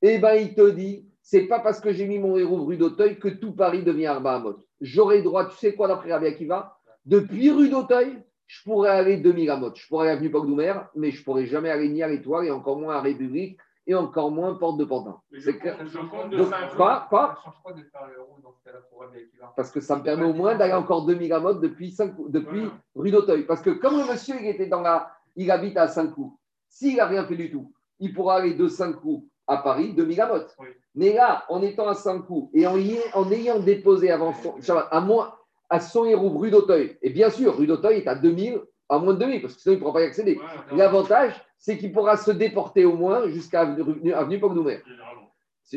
Eh bien, il te dit, c'est pas parce que j'ai mis mon hérouve rue d'Auteuil que tout Paris devient Arba Amot. J'aurais droit, tu sais quoi, d'après Rabbi Akiva? Depuis rue d'Auteuil, je pourrais aller demi Amot. Je pourrais aller avenue Pogdoumer, mais je pourrais jamais aller ni à l'Étoile et encore moins à République et encore moins porte de Pantin. C'est clair. Quoi, quoi Parce que ça me permet au moins d'aller encore 2000 à depuis, depuis rue d'Auteuil. Parce que comme le monsieur il était dans la, il habite à Saint-Cloud, s'il n'a rien fait du tout, il pourra aller de Saint-Cloud à Paris, 2000 à Mais là, en étant à Saint-Cloud et en, en, ayant déposé avant son, à son héros rue d'Auteuil, et bien sûr, rue d'Auteuil est à 2000, à moins de 2000, parce que sinon il ne pourra pas y accéder. L'avantage, c'est qu'il pourra se déporter au moins jusqu'à Avenue, avenue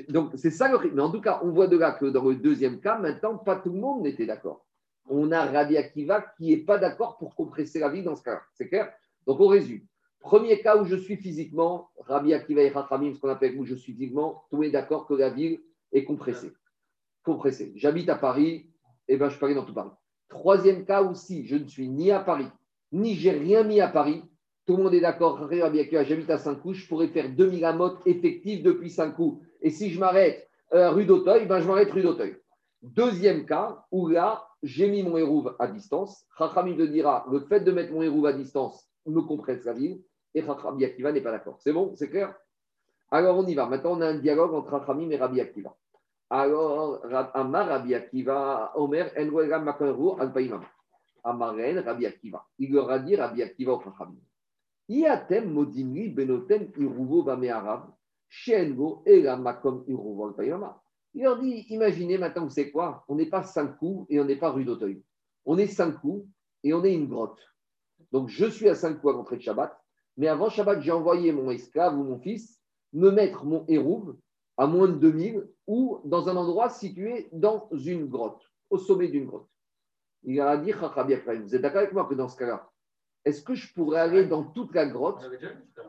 Donc, c'est ça le. Mais en tout cas, on voit de là que dans le deuxième cas, maintenant, pas tout le monde n'était d'accord. On a Rabbi Akiva qui n'est pas d'accord pour compresser la vie dans ce cas-là. C'est clair? Donc, on résume. Premier cas où je suis physiquement, Rabbi Akiva et Rachamim, ce qu'on appelle où je suis physiquement, tout est d'accord que la ville est compressée. Compressée. J'habite à Paris, et eh ben, je aller dans tout Paris. Troisième cas où si je ne suis ni à Paris, ni j'ai rien mis à Paris, tout le monde est d'accord, j'habite à Saint-Cloud, je pourrais faire 2000 amotes effectives depuis Saint-Cloud. Et si je m'arrête euh, rue d'Auteuil, ben je m'arrête rue d'Auteuil. Deuxième cas, où là, j'ai mis mon hérouve à distance. Rachamim te dira, le fait de mettre mon hérouve à distance me compresse la ville. et Rabbi Akiva n'est pas d'accord. C'est bon C'est clair? Alors on y va. Maintenant, on a un dialogue entre Rachamim et Rabbi Akiva. Alors, Amar Rabbi Akiva, Omer, Enwega Makanru, Alpaïmam. Amaren, Rabbi Akiva. Il leur a dit Rabbi Akiva au. Iatem benotem iruvo bamearav, shengo ela makom iruvo. Il leur dit, imaginez maintenant, vous savez quoi? On n'est pas cinq coups et on n'est pas rue d'Auteuil. On est cinq coups et on est une grotte. Donc, je suis à cinq coups à l'entrée de Shabbat, mais avant Shabbat, j'ai envoyé mon esclave ou mon fils me mettre mon hérouve à moins de 2000 ou dans un endroit situé dans une grotte, au sommet d'une grotte. Il a dit, vous êtes d'accord avec moi que dans ce cas-là, est-ce que je pourrais aller dans toute la grotte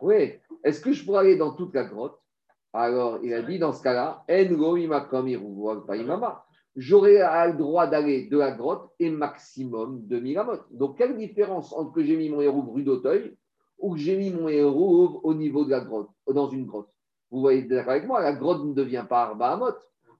Oui, est-ce que je pourrais aller dans toute la grotte? Alors, il a dit dans ce cas-là, j'aurais le droit d'aller de la grotte et maximum de amot. Donc, quelle différence entre que j'ai mis mon héros rue d'Auteuil ou que j'ai mis mon héros au niveau de la grotte, dans une grotte? Vous voyez d'accord avec moi, la grotte ne devient pas Arba.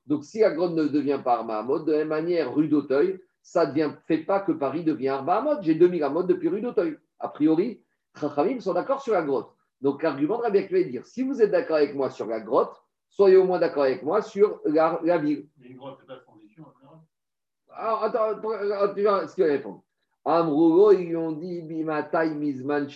Donc, si la grotte ne devient pas Arba de la même manière, rue d'Auteuil, ça ne fait pas que Paris devient Arba Amot. J'ai 2000 Amot depuis rue d'Auteuil. A priori, Chachamim sont d'accord sur la grotte. Donc, l'argument de Rabbi Akiva dire si vous êtes d'accord avec moi sur la grotte, soyez au moins d'accord avec moi sur la, la ville. une grotte, c'est pas alors, attends, tu vois ce qu'il va répondre. Amrougo, ils lui ont dit Bimatai Mizman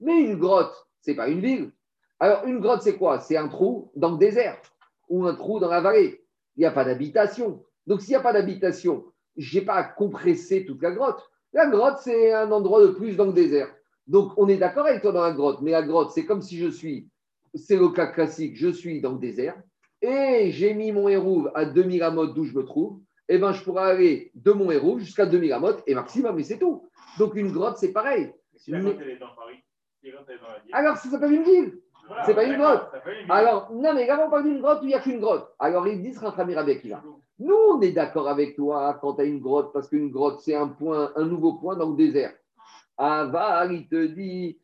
Mais une grotte, c'est pas une ville. Alors, une grotte, c'est quoi? C'est un trou dans le désert ou un trou dans la vallée. Il n'y a pas d'habitation. Donc, s'il n'y a pas d'habitation, je n'ai pas à compresser toute la grotte. La grotte, c'est un endroit de plus dans le désert. Donc, on est d'accord avec toi dans la grotte, mais la grotte, c'est comme si je suis, c'est le cas classique, je suis dans le désert et j'ai mis mon hérouve à 2000 amotes d'où je me trouve eh ben, je pourrais aller de mon héros jusqu'à 2000 amotes et maximum, mais c'est tout. Donc une grotte, c'est pareil. Alors, ça s'appelle une ville. c'est pas une grotte. Alors, non, mais là, on parle d'une grotte où il n'y a qu'une grotte. Alors, ils disent avec Nous, on est d'accord avec toi quand tu as une grotte, parce qu'une grotte, c'est un point, un nouveau point dans le désert. Aval, il te dit,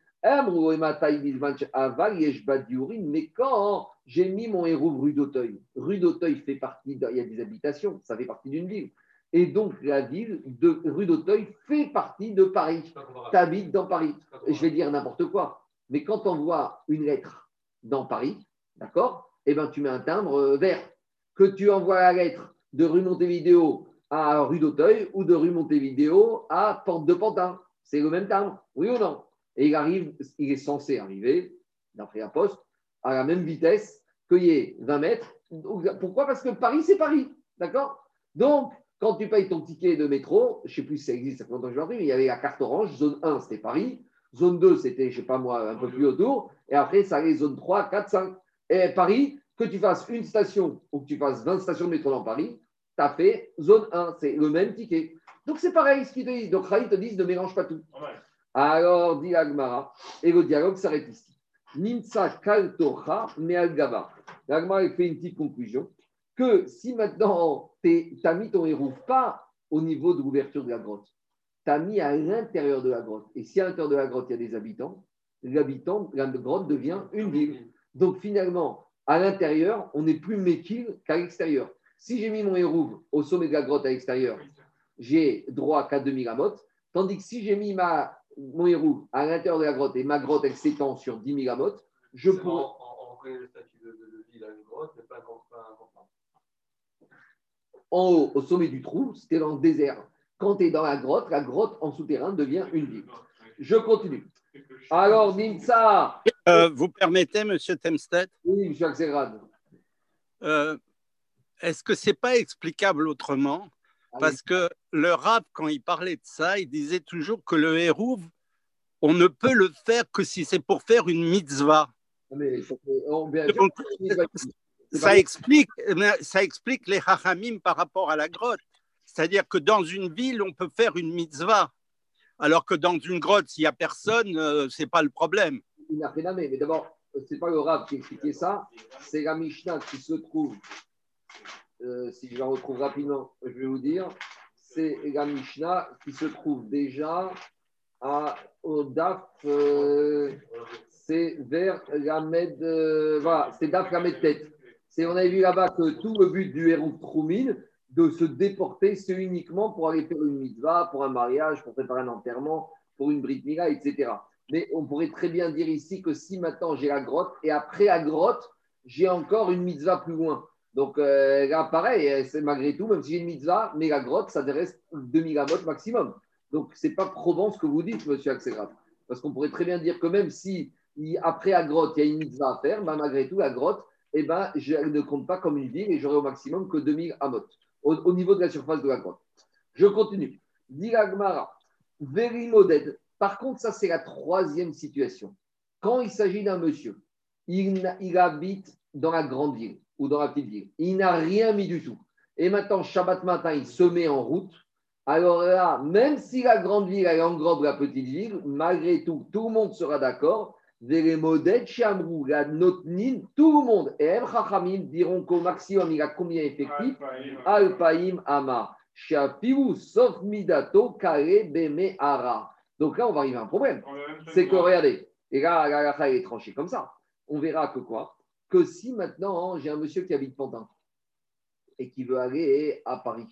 mais quand j'ai mis mon héros rue d'Auteuil, rue d'Auteuil fait partie, il y a des habitations, ça fait partie d'une ville. Et donc la ville de rue d'Auteuil fait partie de Paris. Tu habites dans Paris. Et je vais dire n'importe quoi. Mais quand on voit une lettre dans Paris, d'accord Eh bien, tu mets un timbre euh, vert. Que tu envoies la lettre de rue Montevideo à rue d'Auteuil ou de rue Montevideo à Porte de Pantin. C'est le même timbre, oui ou non? Et il arrive, il est censé arriver, d'après la poste, à la même vitesse qu'il y ait 20 mètres. Pourquoi? Parce que Paris, c'est Paris. D'accord? Donc, quand tu payes ton ticket de métro, je ne sais plus si ça existe, ça fait longtemps il y avait la carte orange, zone 1, c'était Paris, zone 2, c'était, je ne sais pas moi, un peu plus autour, et après, ça allait zone 3, 4, 5. Et Paris, que tu fasses une station ou que tu fasses 20 stations de métro dans Paris, tu as fait zone 1, c'est le même ticket. Donc, c'est pareil ce qu'ils te disent. Donc, ils te disent ne mélange pas tout. Alors, dit Agmara, et le dialogue s'arrête ici. Nimsa kaltocha me'algava. Agmara fait une petite conclusion que si maintenant tu as mis ton héros pas au niveau de l'ouverture de la grotte, tu as mis à l'intérieur de la grotte. Et si à l'intérieur de la grotte, il y a des habitants, l'habitant, la grotte devient une ville. Donc finalement, à l'intérieur, on n'est plus méquille qu'à l'extérieur. Si j'ai mis mon hérouve au sommet de la grotte à l'extérieur, j'ai droit qu'à 2000 amotes, tandis que si j'ai mis ma mon héros à l'intérieur de la grotte et ma grotte elle s'étend sur 10 000 amotes, je pourrais. On, reconnaît le statut de, de, ville à une grotte, mais pas. En haut, au sommet du trou, c'était dans le désert. Quand tu es dans la grotte, la grotte en souterrain devient une ville. Je continue. Alors, Nimsa. Euh, vous permettez, monsieur Temstedt? Oui, monsieur Axelrad. Euh, Est-ce que ce n'est pas explicable autrement? Ah Parce que le rap, quand il parlait de ça, il disait toujours que le hérouve, on ne peut le faire que si c'est pour faire une mitzvah. ça, explique, ça explique les hachamim par rapport à la grotte. C'est-à-dire que dans une ville, on peut faire une mitzvah, alors que dans une grotte, s'il n'y a personne, euh, ce n'est pas le problème. Mais d'abord, ce n'est pas le rab qui expliquait ça, c'est la Mishnah qui se trouve euh, si je la retrouve rapidement, je vais vous dire, c'est la Mishnah qui se trouve déjà à, au DAF, euh, c'est vers la Med, euh, voilà, c'est DAF la Med tête. On avait vu là-bas que tout le but du héros Troumine, de se déporter, c'est uniquement pour aller faire une mitzvah, pour un mariage, pour préparer un enterrement, pour une brit mila, etc. Mais on pourrait très bien dire ici que si maintenant j'ai la grotte et après la grotte, j'ai encore une mitzvah plus loin. Donc euh, là, pareil, c'est malgré tout, même si j'ai une mitzvah, mais la grotte, ça reste 2000 amot maximum. Donc ce n'est pas probant ce que vous dites, monsieur Axelrad. Parce qu'on pourrait très bien dire que même si après la grotte, il y a une mitzvah à faire, ben, malgré tout, la grotte, eh ben, je ne compte pas comme une ville et j'aurai au maximum que 2000 amot au, niveau de la surface de la grotte. Je continue. Diragmara, moded. Par contre, ça, c'est la troisième situation. Quand il s'agit d'un monsieur, il, il, habite dans la grande ville ou dans la petite ville, il n'a rien mis du tout. Et maintenant, Shabbat matin, il se met en route. Alors là, même si la grande ville, elle englobe la petite ville, malgré tout, tout le monde sera d'accord la Notnin, tout le monde, et M. Chachamim diront qu'au maximum, il a combien effectif? Alpaim Ama. Shapiu, sauf Midato, Kare, Beme, Ara. Donc là, on va arriver à un problème. C'est que, regardez, et là, la est tranchée comme ça. On verra que quoi Que si maintenant, j'ai un monsieur qui habite Pantin et qui veut aller à Paris,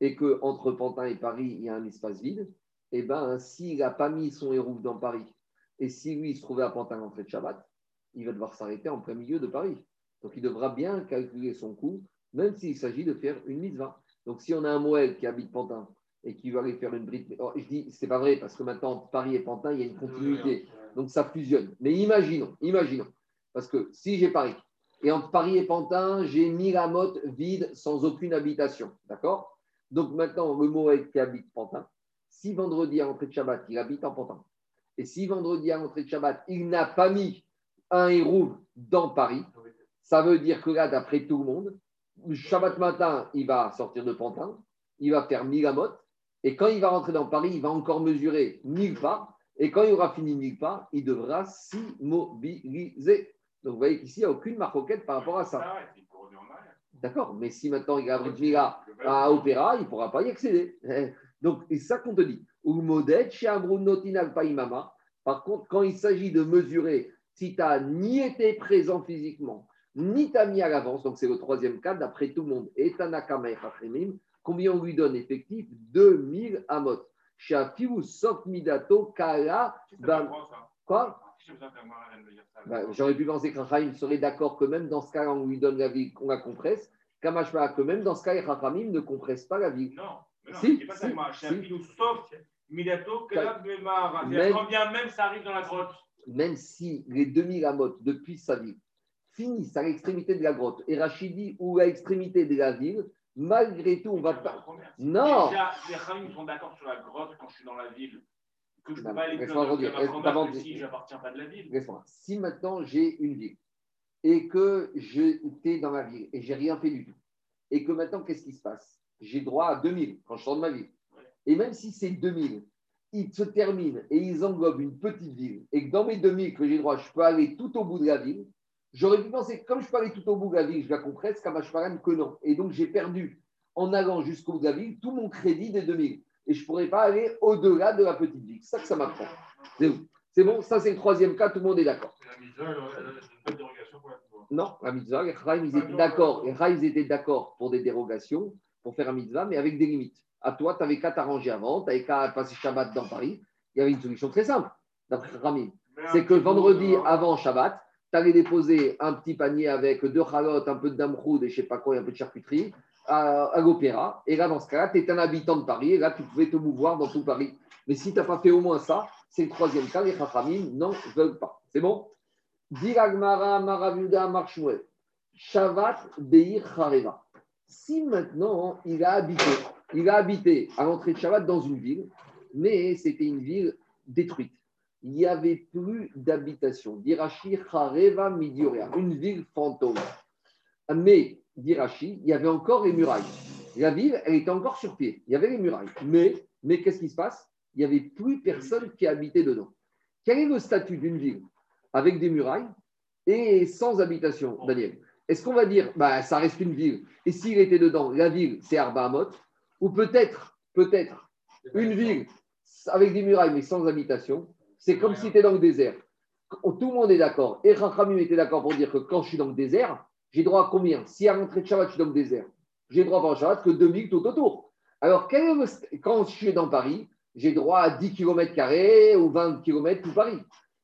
et qu'entre Pantin et Paris, il y a un espace vide, et eh bien, s'il n'a pas mis son héros dans Paris, et si lui, il se trouvait à Pantin l'entrée de Shabbat, il va devoir s'arrêter en plein milieu de Paris. Donc, il devra bien calculer son coût, même s'il s'agit de faire une mitzvah. Donc, si on a un Moël qui habite Pantin et qui va aller faire une bride, oh, je dis, c'est pas vrai, parce que maintenant, Paris et Pantin, il y a une continuité. Donc, ça fusionne. Mais imaginons, imaginons. Parce que si j'ai Paris, et entre Paris et Pantin, j'ai Miramotte vide sans aucune habitation. D'accord? Donc, maintenant, le Moël qui habite Pantin, si vendredi à l'entrée de Shabbat, il habite en Pantin, et si vendredi à l'entrée de Shabbat, il n'a pas mis un héros dans Paris, ça veut dire que là, d'après tout le monde, Shabbat matin, il va sortir de Pantin, il va faire 1000 amotes, et quand il va rentrer dans Paris, il va encore mesurer 1000 pas, et quand il aura fini 1000 pas, il devra s'immobiliser. Donc vous voyez qu'ici, il n'y a aucune marquette par rapport à ça. Ah D'accord, mais si maintenant il a Brit à Opéra, il ne pourra pas y accéder. Donc, c'est ça qu'on te dit. Par contre, quand il s'agit de mesurer si tu n'as ni été présent physiquement, ni t'as mis à l'avance, donc c'est le troisième cas, d'après tout le monde, et combien on lui donne effectif? 2000 amot. Sof Midato Kala. Quoi? Bah, J'aurais pu penser que Racham serait d'accord que même dans ce cas, on lui donne la vie qu'on la compresse. Kamashma, que même dans ce cas, Rachamim ne compresse pas la vie. Non, mais non, si, pas ça. Sauf Midato, même, quand bien même ça arrive dans la grotte? Même si les 2000 amotes depuis sa ville finissent à l'extrémité de la grotte et Rachidi ou à l'extrémité de la ville, malgré tout, on va pas. Non Déjà, les Khamim sont d'accord sur la grotte quand je suis dans la ville. Que je ne peux pas aller plus si je n'appartiens pas de la ville. Si maintenant j'ai une ville et que j'étais dans la ville et j'ai rien fait du tout, et que maintenant, qu'est-ce qui se passe? J'ai droit à 2000 quand je sors de ma ville. Et même si c'est 2000, ils se terminent et ils englobent une petite ville, et que dans mes 2000 que j'ai droit, je peux aller tout au bout de la ville, j'aurais pu penser que comme je aller tout au bout de la ville, je la compresse, Kamashparan, que non. Et donc j'ai perdu, en allant jusqu'au bout de la ville, tout mon crédit des 2000. Et je ne pourrais pas aller au-delà de la petite ville. C'est ça que ça m'apprend. C'est bon, ça c'est le troisième cas, tout le monde est d'accord. Non, la mitzvah, les ils étaient d'accord. Les ils étaient d'accord pour des dérogations, pour faire un mitzvah, mais avec des limites à toi, tu n'avais qu'à t'arranger avant, tu n'avais qu'à passer Shabbat dans Paris. Il y avait une solution très simple, d'après Rami. C'est que vendredi avant Shabbat, tu allais déposer un petit panier avec deux chalotes, un peu de damroud et je sais pas quoi, un peu de charcuterie à, l'opéra. Et là, dans ce cas-là, tu étais un habitant de Paris et là, tu pouvais te mouvoir dans tout Paris. Mais si tu n'as pas fait au moins ça, c'est le troisième cas, les Chachamim n'en veulent pas. C'est bon? Diragmara Maravuda Marshmuel. Shavat Beir Hareva. Si maintenant il a habité il a habité à l'entrée de Shabbat dans une ville, mais c'était une ville détruite. Il n'y avait plus d'habitation. Dirachi Hareva Midiorea, une ville fantôme. Mais, Dirachi, il y avait encore les murailles. La ville, elle était encore sur pied. Il y avait les murailles. Mais, mais qu'est-ce qui se passe? Il n'y avait plus personne qui habitait dedans. Quel est le statut d'une ville avec des murailles et sans habitation, Daniel? Est-ce qu'on va dire, bah, ça reste une ville Et s'il était dedans, la ville, c'est Arba Amot ou peut-être, peut-être, une ville avec des murailles mais sans habitation, c'est comme si tu étais dans le désert. Tout le monde est d'accord. Et Rachamim était d'accord pour dire que quand je suis dans le désert, j'ai droit à combien? Si à l'entrée de Shabbat, je suis dans le désert, j'ai droit à Shabbat que 2000 tout autour. Alors, quand je suis dans Paris, j'ai droit à 10 km ou 20 km tout Paris.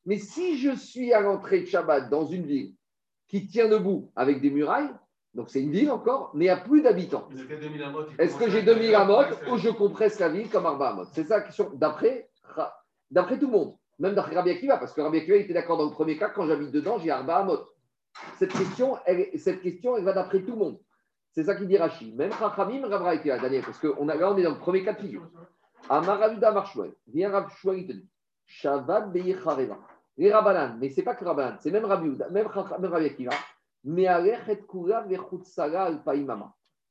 Mais si je suis à l'entrée de Shabbat dans une ville qui tient debout avec des murailles, donc c'est une ville encore, mais il n'y a plus d'habitants. Est-ce que j'ai 2000 amotes ou je compresse la ville comme Arba Amot C'est ça la question d'après tout le monde, même d'après Rabbi Akiva, parce que Rabbi Akiva était d'accord dans le premier cas, quand j'habite dedans, j'ai Arba Amot. Cette question, elle, cette question, elle va d'après tout le monde. C'est ça qu'il dit Rashi. Même Chachamim, Rabbi Akiva, Daniel, parce que a, là, on est dans le premier cas de figure. Amaravuda Marshmuel, viens Rav il te dit Shabbat. Les Rabbanan, mais ce n'est pas que Rabbanan, c'est même Rabbi même, même Rabbi Akiva. Mais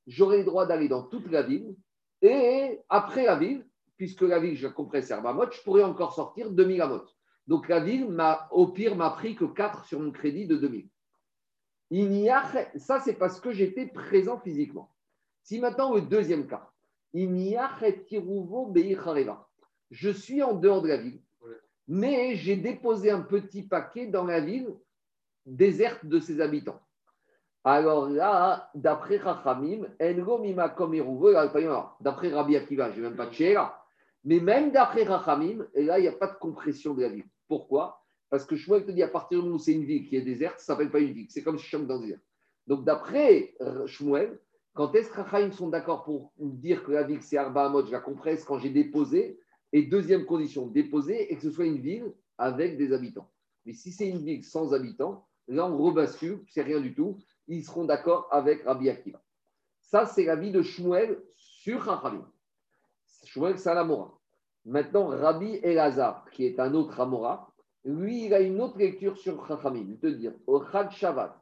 J'aurai le droit d'aller dans toute la ville et après la ville, puisque la ville, je compresse Herbamot, je pourrais encore sortir 2000 amot. Donc la ville, m'a, au pire, m'a pris que 4 sur mon crédit de 2000. Il a, ça, c'est parce que j'étais présent physiquement. Si maintenant, le deuxième cas, je suis en dehors de la ville, mais j'ai déposé un petit paquet dans la ville déserte de ses habitants. Alors là, d'après Rachamim, d'après Rabbi Akiva, je n'ai même pas de chéra, mais même d'après Rachamim, et là, il n'y a pas de compression de la ville. Pourquoi? Parce que Shmuel te dit, à partir du moment où c'est une ville qui est déserte, ça ne s'appelle pas une ville, c'est comme suis dans le. Donc d'après Shmuel, quand est-ce que Rachamim sont d'accord pour dire que la ville c'est Arba Amod, je la compresse quand j'ai déposé, et deuxième condition, déposer et que ce soit une ville avec des habitants. Mais si c'est une ville sans habitants, Là, on rebascule, c'est rien du tout. Ils seront d'accord avec Rabbi Akiva. Ça, c'est l'avis de Shmuel sur Chachamim. Shmuel, c'est un Amora. Maintenant, Rabbi Elazar, qui est un autre Amora, lui, il a une autre lecture sur Chachamim. Il te dire, au Chad Shabbat,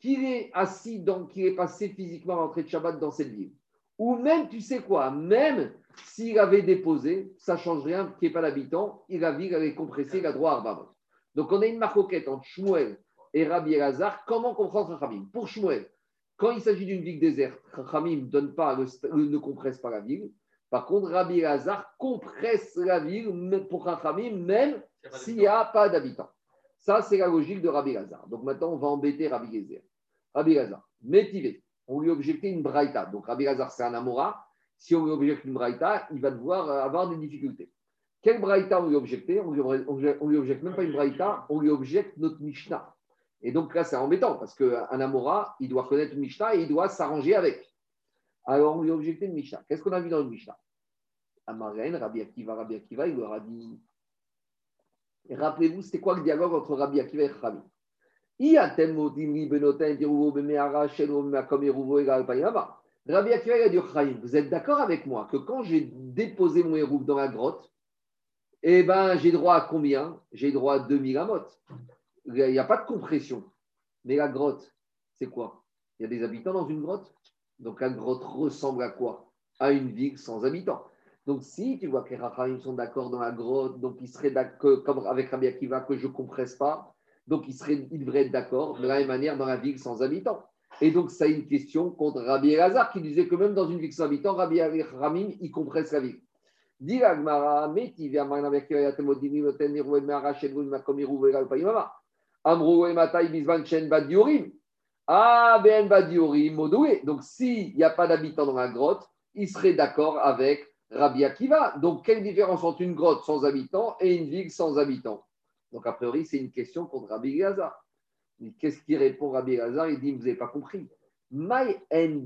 qu'il est assis, donc qu'il est passé physiquement à l'entrée de Shabbat dans cette ville. Ou même, tu sais quoi, même s'il avait déposé, ça ne change rien, qu'il n'y ait pas d'habitant, il a il avait compressé, il a droit à Arba. Donc on a une marcoquette entre Shmuel et Rabbi Elazar. Comment comprendre Rachamim Pour Shmuel, quand il s'agit d'une ville déserte, Rachamim donne pas ne compresse pas la ville. Par contre, Rabbi Elazar compresse la ville pour Rachamim, même s'il n'y a pas d'habitants. Ça, c'est la logique de Rabbi Elazar. Donc maintenant, on va embêter Rabbi Elazar. Rabbi Elazar, métivé. On lui objecté une braïta. Donc Rabbi Elazar, c'est un Amora si on lui objecte une braïta, il va devoir euh, avoir des difficultés. Quelle braïta on lui objecte On lui, lui objecte même pas une braïta, on lui objecte notre Mishnah. Et donc là, c'est embêtant parce qu'un Amora, il doit connaître une Mishnah et il doit s'arranger avec. Alors on lui a objecté une Mishnah. Qu'est-ce qu'on a vu dans le Mishnah? Amaren, Rabbi Akiva, Rabbi Akiva, il leur a dit Rappelez-vous, c'était quoi le dialogue entre Rabbi Akiva et Rabbi Rabbi Akiva a dit vous êtes d'accord avec moi que quand j'ai déposé mon hérouf dans la grotte, eh ben, j'ai droit à combien? J'ai droit à 2000 amotes. Il n'y a pas de compression. Mais la grotte, c'est quoi? Il y a des habitants dans une grotte? Donc la grotte ressemble à quoi? À une ville sans habitants. Donc si tu vois que les Rachamim sont d'accord dans la grotte, donc ils seraient d'accord, comme avec Rabbi Akiva, que je ne compresse pas, donc ils, seraient, ils devraient être d'accord de la même manière dans la ville sans habitants. Et donc, ça a une question contre Rabbi Elazar qui disait que même dans une ville sans habitants, Rabbi Ramim, il compresse la ville. Avec Mara, Shengoun, Makom, Irouvé, Galpayimama. Amrou, Matai, Bizvan, Chen, Badiorim. Ah, Ben Badiorim, Modoué. Donc, s'il n'y a pas d'habitants dans la grotte, il serait d'accord avec Rabbi Akiva. Donc, quelle différence entre une grotte sans habitants et une ville sans habitants? Donc, a priori, c'est une question contre Rabbi Elazar. Qu'est-ce qu'il répond Rabbi Lazar Il dit Vous n'avez pas compris. Mai en.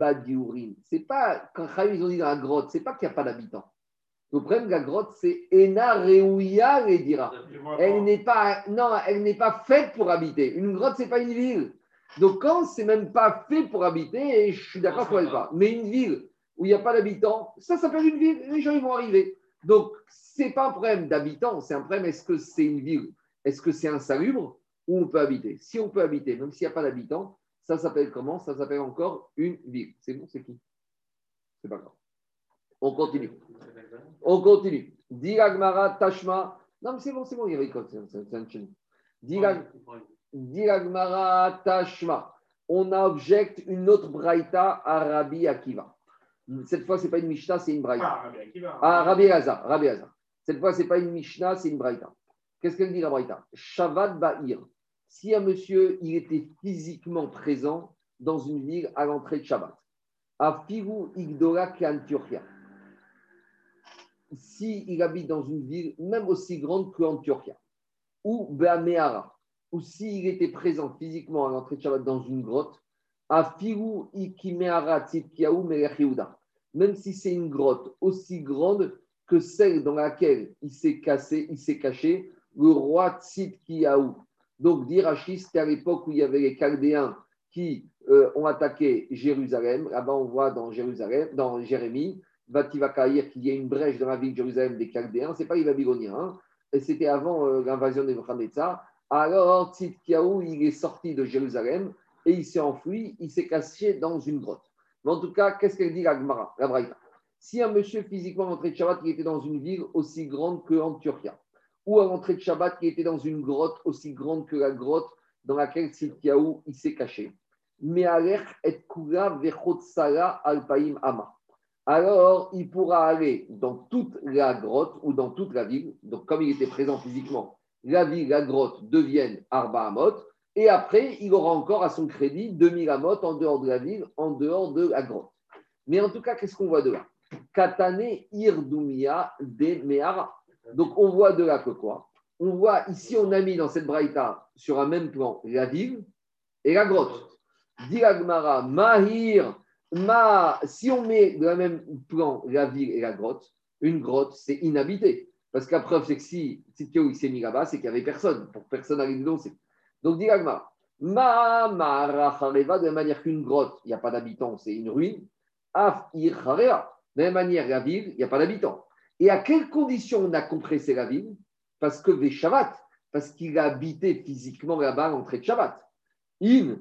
C'est pas, quand ils ont dit dans la grotte, c'est pas qu'il n'y a pas d'habitants. Le problème de la grotte, c'est Ena Reuya les dira. Elle n'est pas, non, elle n'est pas faite pour habiter. Une grotte, c'est pas une ville. Donc quand c'est même pas fait pour habiter, et je suis d'accord pour elle pas. Mais une ville où il n'y a pas d'habitants, ça s'appelle une ville. Les gens ils vont arriver. Donc c'est pas un problème d'habitants, c'est un problème. Est-ce que c'est une ville? Est-ce que c'est insalubre où on peut habiter? Si on peut habiter, même s'il n'y a pas d'habitants, ça s'appelle comment? Ça s'appelle encore une ville. C'est bon, c'est qui C'est pas grave. On continue. On continue. Diragmara Tashma. Non, mais c'est bon, c'est bon, il récolte. Diragmara Tashma. On a objecte une autre braïta à Rabbi Akiva. Cette fois, ce n'est pas une Mishnah, c'est une braïta. Ah, Rabbi Akiva. Ah, Rabbi Hazar. Rabbi Cette fois, ce n'est pas une Mishnah, c'est une braïta. Qu'est-ce qu'elle dit la braïta? Shabbat Ba'ir si un monsieur il était physiquement présent dans une ville à l'entrée de Shabbat, Afiru Igdora Turquia. Si habite dans une ville même aussi grande qu'Antiochia, ou Beameara, ou s'il était présent physiquement à l'entrée de Shabbat dans une grotte, Afiru Ikimeara Tzitkiaou même si c'est une grotte aussi grande que celle dans laquelle il s'est cassé, il s'est caché le roi Tzidkiaou. Donc, d'Irachi, c'était à l'époque où il y avait les Chaldéens qui euh, ont attaqué Jérusalem. Là-bas, on voit dans Jérusalem, dans Jérémie, Vativakaïr, qu'il y a une brèche dans la ville de Jérusalem des Chaldéens. Ce n'est pas les Babyloniens, hein. et c'était avant euh, l'invasion de Nebuchadnezzar. Alors, Tzidkiaou, il est sorti de Jérusalem et il s'est enfui, il s'est caché dans une grotte. Mais en tout cas, qu'est-ce qu'elle dit la Gemara, la Braïta? Si un monsieur physiquement rentré de Shabbat, il était dans une ville aussi grande qu'en Turquie, ou à l'entrée de Shabbat, qui était dans une grotte aussi grande que la grotte dans laquelle Sitkiaou il s'est caché. Mais et kula alpaim ama. Alors, il pourra aller dans toute la grotte ou dans toute la ville. Donc, comme il était présent physiquement, la ville, la grotte deviennent Arba Amot. Et après, il aura encore à son crédit 2000 Amot en dehors de la ville, en dehors de la grotte. Mais en tout cas, qu'est-ce qu'on voit de là? Katane Irdumia de Meara. Donc, on voit de là que quoi? On voit ici, on a mis dans cette braïta, sur un même plan, la ville et la grotte. Diragmara, Mahir, Ma, si on met dans le même plan la ville et la grotte, une grotte, c'est inhabité. Parce qu'à preuve, c'est que si il s'est mis là-bas, c'est qu'il n'y avait personne. Pour personne à dedans, Donc, Diragmara, Ma, Marachareva, de la manière qu'une grotte, il n'y a pas d'habitants, c'est une ruine. Af, De la même manière, la ville, il n'y a pas d'habitants. Et à quelles conditions on a compressé la ville? Parce que les Shabbat, parce qu'il a habité physiquement là-bas à l'entrée de Shabbat. In,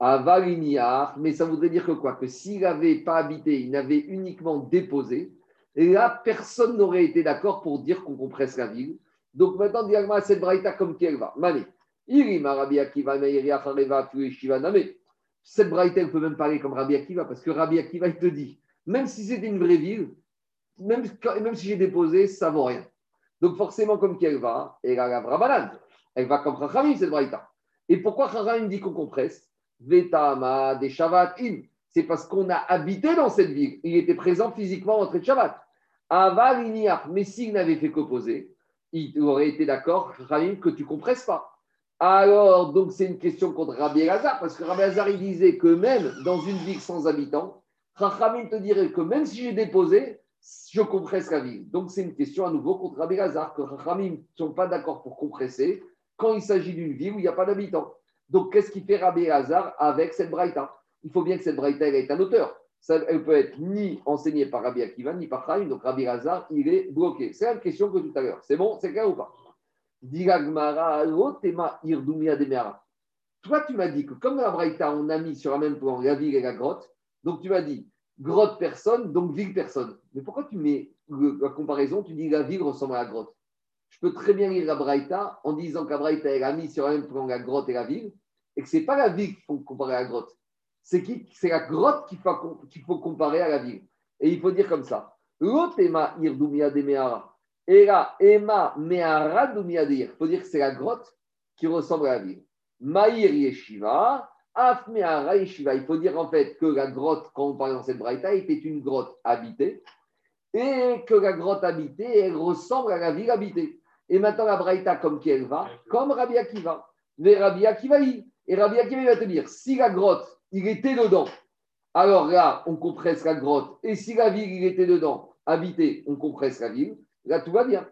Avaliniar, mais ça voudrait dire que quoi? Que s'il n'avait pas habité, il n'avait uniquement déposé, et là, personne n'aurait été d'accord pour dire qu'on compresse la ville. Donc maintenant, diagma cette braïta comme qu'elle va? Mané. Cette braïta, elle peut même parler comme Rabbi Akiva, parce que Rabbi Akiva, il te dit, même si c'était une vraie ville, même, même si j'ai déposé, ça ne vaut rien. Donc forcément, comme qui elle va, elle a la. Elle va comme Chachamim, cette braïta. Et pourquoi Chachamim dit qu'on compresse? Vetama, des. C'est parce qu'on a habité dans cette ville. Il était présent physiquement entre de Shabbat. Aval, mais s'il n'avait fait qu'opposer, il aurait été d'accord, Chachamim, que tu ne compresses pas. Alors, donc, c'est une question contre Rabbi Elazar, parce que Rabbi Elazar, il disait que même dans une ville sans habitants, Chachamim te dirait que même si j'ai déposé, je compresse la ville. Donc, c'est une question à nouveau contre Rabbi Lazar, que Rachamim ne sont pas d'accord pour compresser quand il s'agit d'une ville où il n'y a pas d'habitants. Donc, qu'est-ce qui fait Rabbi Lazar avec cette braïta? Il faut bien que cette braïta ait un auteur. Ça, elle peut être ni enseignée par Rabbi Akiva, ni par Chaim. Donc, Rabbi Lazar, il est bloqué. C'est la question que tout à l'heure. C'est bon C'est clair ou pas? Toi, tu m'as dit que comme la braïta, on a mis sur la même plan la ville et la grotte, donc tu m'as dit, grotte personne, donc ville personne. Mais pourquoi tu mets la comparaison? Tu dis la ville ressemble à la grotte. Je peux très bien lire la Braïta en disant que la Braïta sur un même plan la grotte et la ville, et que ce n'est pas la ville qu'il faut comparer à la grotte. C'est C'est la grotte qu'il faut, comparer à la ville. Et il faut dire comme ça. L'otema irdumia meara. Ema meara dumia Il faut dire que c'est la grotte qui ressemble à la ville. Maïr yeshiva, il faut dire en fait que la grotte, quand on parle dans cette braïta, était une grotte habitée et que la grotte habitée, elle ressemble à la ville habitée. Et maintenant, la braïta, comme qui elle va Comme Rabbi Akiva. Mais Rabbi Akiva, et Rabbi Akiva va te dire si la grotte, il était dedans, alors là, on compresse la grotte. Et si la ville, il était dedans, habité, on compresse la ville. Là, tout va bien.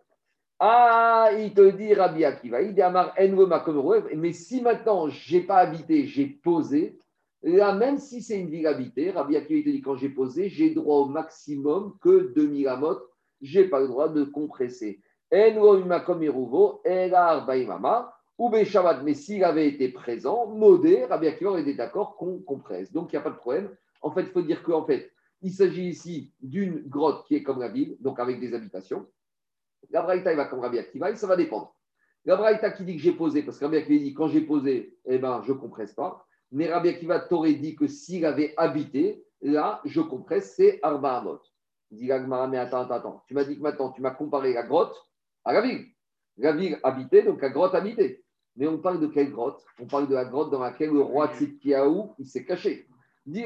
Ah, il te dit Rabbi Akiva, il dit Amar mais si maintenant j'ai pas habité, j'ai posé, là même si c'est une ville habitée, Rabbi Akiva te dit quand j'ai posé, j'ai droit au maximum que 2000 amot, j'ai pas le droit de compresser. Ou Shabbat, mais s'il avait été présent, modé, Rabbi Akiva était d'accord qu'on compresse. Donc il n'y a pas de problème. En fait, il faut dire qu'en fait, il s'agit ici d'une grotte qui est comme la ville, donc avec des habitations. La Braïta, il va comme Rabbi Akiva, ça va dépendre. La Braïta qui dit que j'ai posé, parce que Rabbi Akiva dit quand j'ai posé, eh ben, je ne compresse pas. Mais Rabbi Akiva t'aurait dit que s'il avait habité, là, je compresse, c'est Arba Amot. Dit mais attends, attends, attends. Tu m'as dit que maintenant, tu m'as comparé la grotte à la ville. La ville habitée, donc la grotte habitée. Mais on parle de quelle grotte? On parle de la grotte dans laquelle le roi Tzidkiaou, il s'est caché. Dit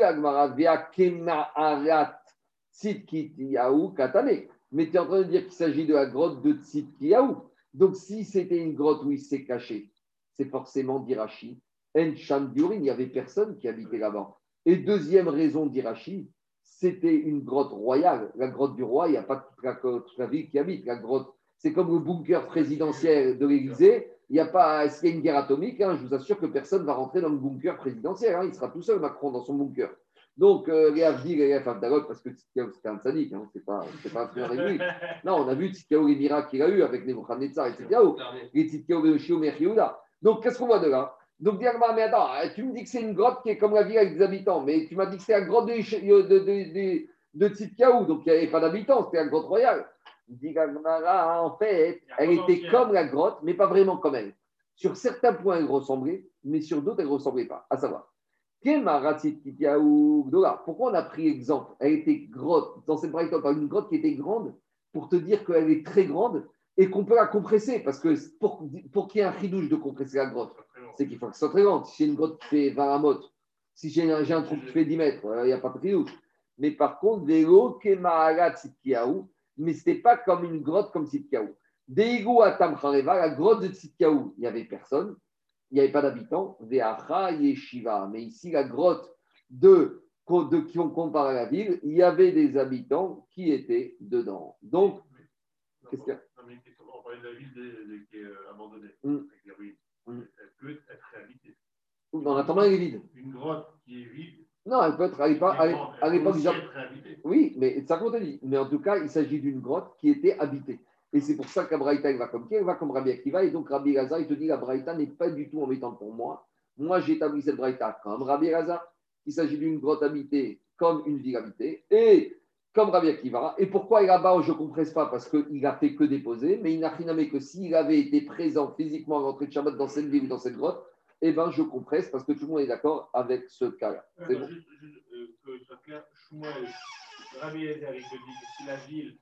Katane. Mais tu es en train de dire qu'il s'agit de la grotte de Tzitkiyahu. Donc, si c'était une grotte où il s'est caché, c'est forcément d'Irachi. En il n'y avait personne qui habitait là-bas. Et deuxième raison d'Irachi, c'était une grotte royale. La grotte du roi, il n'y a pas toute la, ville qui habite. La grotte, c'est comme le bunker présidentiel de l'Élysée. Il n'y a pas, s'il y a une guerre atomique, hein, je vous assure que personne ne va rentrer dans le bunker présidentiel. Hein. il sera tout seul, Macron, dans son bunker. Donc, euh, les Avdi, les parce que c'était un sadique, hein, c'est pas, pas un truc avec Non, on a vu Tzidkiaou les miracles qu'il a eu avec Nebuchadnezzar et Tzidkiaou, les Tzidkiaou et Donc, qu'est-ce qu'on voit de là? Donc, dire, mais attends, tu me dis que c'est une grotte qui est comme la ville avec des habitants, mais tu m'as dit que c'est la grotte de, de, donc il n'y avait pas d'habitants, c'était la grotte royale. Dit en fait, elle était comme la grotte, mais pas vraiment comme elle. Sur certains points, elle ressemblait, mais sur d'autres, elle ne ressemblait pas. À savoir, pourquoi on a pris exemple? Elle était grotte, dans cette braille, on une grotte qui était grande pour te dire qu'elle est très grande et qu'on peut la compresser. Parce que pour, pour qu'il y ait un ridouche de compresser la grotte, c'est qu'il faut que ce soit très grande. Si j'ai une grotte qui fait 20 amotes, si j'ai un, un trou qui fait 10 mètres, il n'y a pas de ridouche. Mais par contre, mais ce n'était pas comme une grotte comme Tzitkiaou. Deigo Atam la grotte de Tzitkiaou, il n'y avait personne il n'y avait pas d'habitants, Veacha Yeshiva. Mais ici, la grotte de, de qui on compare à la ville, il y avait des habitants qui étaient dedans. Donc, qu'est-ce qu'il y a? On parlait de la ville qui est euh, abandonnée, mm. avec les ruines. Mm. Elle peut être réhabitée. En attendant, elle est vide. Une grotte qui est vide. Non, elle peut être. Elle pas, à l'époque, Oui, mais ça compte dit. Mais en tout cas, il s'agit d'une grotte qui était habitée. Et c'est pour ça qu'Abraïta, il va comme qui? Il va comme Rabbi Akiva. Et donc, Rabbi Gaza, il te dit la Braïta n'est pas du tout embêtante pour moi. Moi, j'ai établi cette Braïta comme Rabbi Gaza. Il s'agit d'une grotte habitée comme une ville habitée. Et comme Rabbi Akiva. Et pourquoi là-bas, je ne compresse pas Parce qu'il n'a fait que déposer. Mais il n'a rien à que s'il avait été présent physiquement à l'entrée de Shabbat dans cette ville ou dans cette grotte, eh bien, je compresse parce que tout le monde est d'accord avec ce cas-là. C'est bon juste, euh, que ce soit clair, Rabbi Eliezer, il te dit que si la ville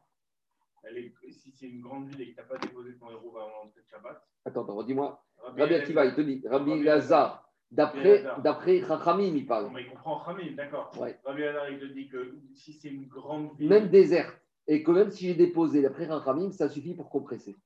si c'est une grande ville et que tu n'as pas déposé ton héros avant l'entrée de Shabbat. Attends, attends, dis-moi. Rabbi Akiva, il te dit, Rabbi Lazar, d'après d'après Chachamim, il parle. il comprend Chachamim, d'accord. Rabbi Lazar, il te dit que si c'est une grande ville. Même déserte, et que même si j'ai déposé, d'après Chachamim, ça suffit pour compresser.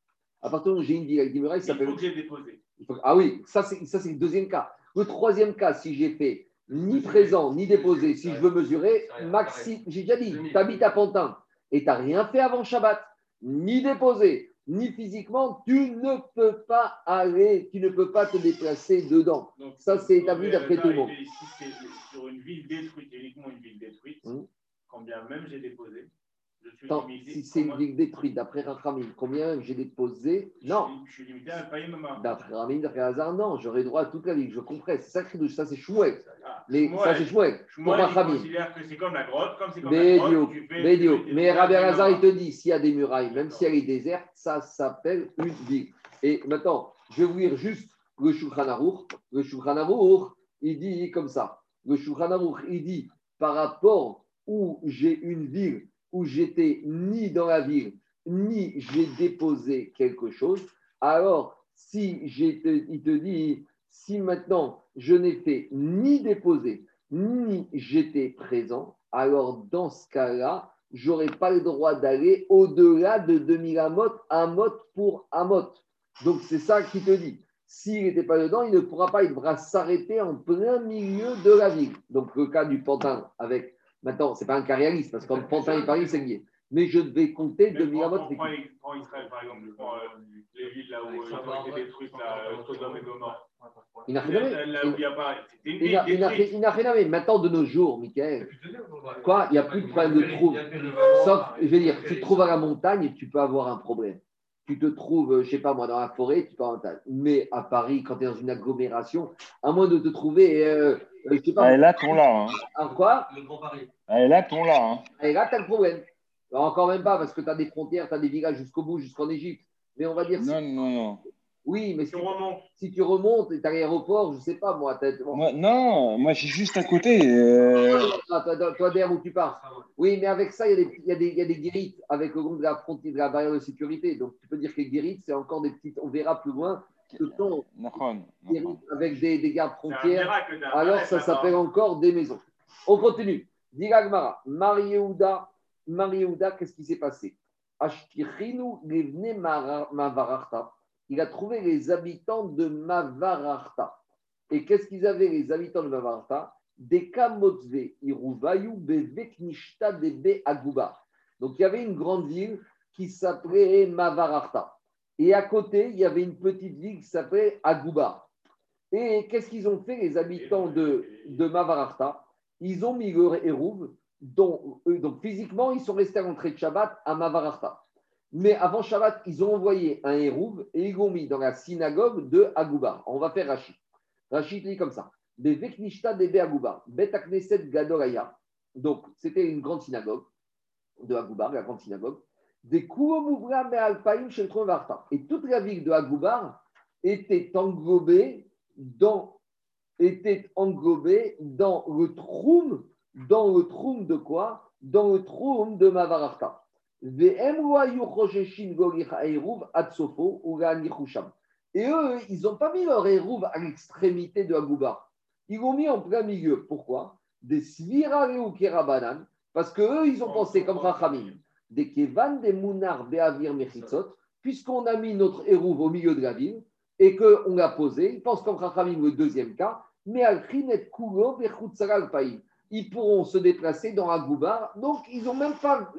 À partir du moment où j'ai une ville avec des murailles, ça. Il faut que j'ai déposé. Ah oui, ça c'est le deuxième cas. Le troisième cas, si j'ai fait ni présent, ni déposé, si je veux mesurer, maxi, j'ai déjà dit, tu habites à Pantin et tu n'as rien fait avant Shabbat, ni déposé, ni physiquement, tu ne peux pas aller, tu ne peux pas te déplacer dedans. ça, c'est établi d'après tout le monde. C'est sur une ville détruite, uniquement une ville détruite, hum. quand bien même j'ai déposé, si c'est une ville détruite, d'après Rachamim, combien j'ai déposé Non. Je suis limité à maman. D'après Rachamim, d'après Hazard, non. J'aurais droit à toute la ville. Je comprends. C'est ça Ça, c'est chouette. Mais ça, c'est chouette. Pour Rachamim. considère que c'est comme la grotte, comme c'est comme la grotte. Mais Rabbi Hazard, il te dit s'il y a des murailles, même si elle est déserte, ça s'appelle une ville. Et maintenant, je vais vous lire juste le Shulchan Aruch. Le Shulchan Aruch, il dit comme ça. Le Shulchan Aruch, il dit par rapport où j'ai une ville où j'étais ni dans la ville, ni j'ai déposé quelque chose, alors si il te dit, si maintenant je fait ni déposé, ni j'étais présent, alors dans ce cas-là, j'aurais pas le droit d'aller au-delà de 2000 amot, amot pour amot. Donc c'est ça qui te dit. S'il n'était pas dedans, il ne pourra pas, il devra s'arrêter en plein milieu de la ville. Donc le cas du pantin avec Maintenant, ce n'est pas un cas réaliste, parce que comme Pantin et Paris, c'est lié. Mais je devais compter de Miramot. Prends Israël, par exemple, prends euh, les villes là où euh, ils ont été détruites, là, euh, Sodome et Gomorre. Il n'a rien à Maintenant, de nos jours, Michael, quoi, il n'y a plus de problème de trou. Sauf, je veux dire, tu te trouves à la montagne, tu peux avoir un problème. Tu te trouves, je ne sais pas moi, dans la forêt, tu peux avoir un montagne. Mais à Paris, quand tu es dans une agglomération, à moins de te trouver euh, ah, et là, ton là. Hein. quoi Le Grand Paris. Ah, et là, ton là. Hein. Et là, tu as le problème. encore même pas, parce que tu as des frontières, tu as des villages jusqu'au bout, jusqu'en Égypte. Mais on va dire. Non, non, non. Oui, mais si, si tu remontes et tu as l'aéroport, je ne sais pas, moi. moi non, moi, je suis juste à côté. Euh... Ah, toi, toi, derrière où tu pars. Oui, mais avec ça, il y, a des, y, y a des guérites avec le long de la frontière, de la barrière de sécurité. Donc, tu peux dire que les guérites, c'est encore des petites. On verra plus loin ce avec des, des gardes frontières, alors ça s'appelle encore des maisons. On continue. Diragmara, Mariouda, Mariouda, qu'est-ce qui s'est passé? Il a trouvé les habitants de Mavararta. Et qu'est-ce qu'ils avaient, les habitants de Mavararta? Des Kamotzve, Iruvayu, Beveknishta, Debe, Aguba. Donc il y avait une grande ville qui s'appelait Mavararta. Et à côté, il y avait une petite ville qui s'appelait Aguba. Et qu'est-ce qu'ils ont fait, les habitants de, de Ils ont mis leur Hérouv, donc physiquement, ils sont restés à l'entrée de Shabbat à Mavararta. Mais avant Shabbat, ils ont envoyé un Hérouv et ils l'ont mis dans la synagogue de Aguba. On va faire Rachid. Rachid dit comme ça. Donc, c'était une grande synagogue de Agoubar, la grande synagogue. Des chez Et toute la ville de Agoubar était englobée dans, était englobée dans le troum, dans le troum de quoi? Dans le troum de Mavararta. Et eux, ils n'ont pas mis leur hérouv à l'extrémité de Agoubar. Ils l'ont mis en plein milieu. Pourquoi? Des svira kerabanan, parce qu'eux, ils ont pensé comme Rachamim. Des kevan, des mounar, be'avir, mechitzot, puisqu'on a mis notre hérouv au milieu de la ville et qu'on l'a posé, ils pensent comme Rachamim le deuxième cas, mais kulo, païm ils pourront se déplacer dans Agoubar. Donc, ils n'ont même pas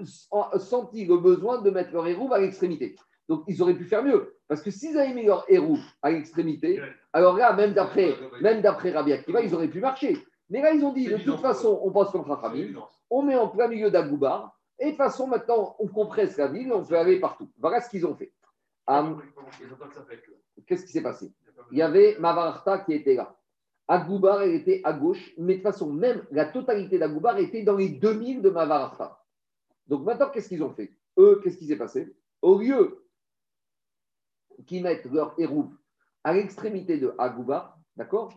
senti le besoin de mettre leur hérouve à l'extrémité. Donc, ils auraient pu faire mieux. Parce que s'ils avaient mis leur hérouve à l'extrémité, alors là, même d'après, même d'après Rabbi Akiva, ils auraient pu marcher. Mais là, ils ont dit, de toute façon, on passe comme Chachamim, on met en plein milieu d'Agoubar, et de toute façon, maintenant, on compresse la ville, on peut aller partout. Voilà ce qu'ils ont fait. Qu'est-ce qui s'est passé? Il y avait Mavarta qui était là. Agoubar, elle était à gauche, mais de toute façon, même la totalité d'Agoubar était dans les 2000 de Mavararta. Donc maintenant, qu'est-ce qu'ils ont fait? Eux, qu'est-ce qui s'est passé? Au lieu qu'ils mettent leur hérouve à l'extrémité de Agoubar, d'accord?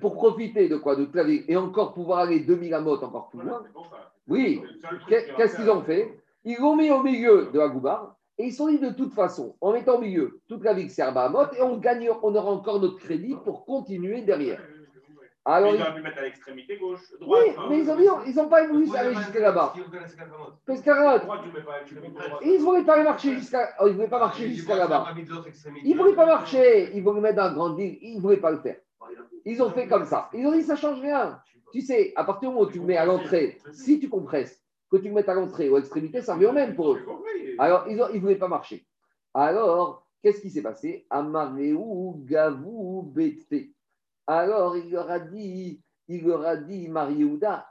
Pour profiter de quoi? De toute et encore pouvoir aller 2000 amotes encore plus loin. Oui, qu'est-ce qu'ils ont fait? Ils l'ont mis au milieu de Agoubar et ils sont dit de toute façon, en mettant au milieu toute la ville serbe à Mot, et on, gagne, on aura encore notre crédit pour continuer derrière. Alors, ils auraient pu mettre à l'extrémité gauche, droite. Oui, mais ils n'ont pas voulu aller jusqu'à là-bas. Pescarotte. Ils ne voulaient pas marcher jusqu'à oh, ils voulaient pas marcher jusqu'à là-bas. Ils ne voulaient pas marcher. Ils voulaient mettre dans la grande ville. Ils ne voulaient pas le faire. Ils ont fait comme ça. Ils ont dit ça ne change rien. Tu sais, à partir du moment où tu mets à l'entrée, si tu compresses, que tu mettes à l'entrée ou à l'extrémité, ça revient au même pour eux. Alors, ils ne voulaient pas marcher. Alors, qu'est-ce qui s'est passé? Amareu, Gavou. Alors, il leur a dit, il leur a dit, Mariouda,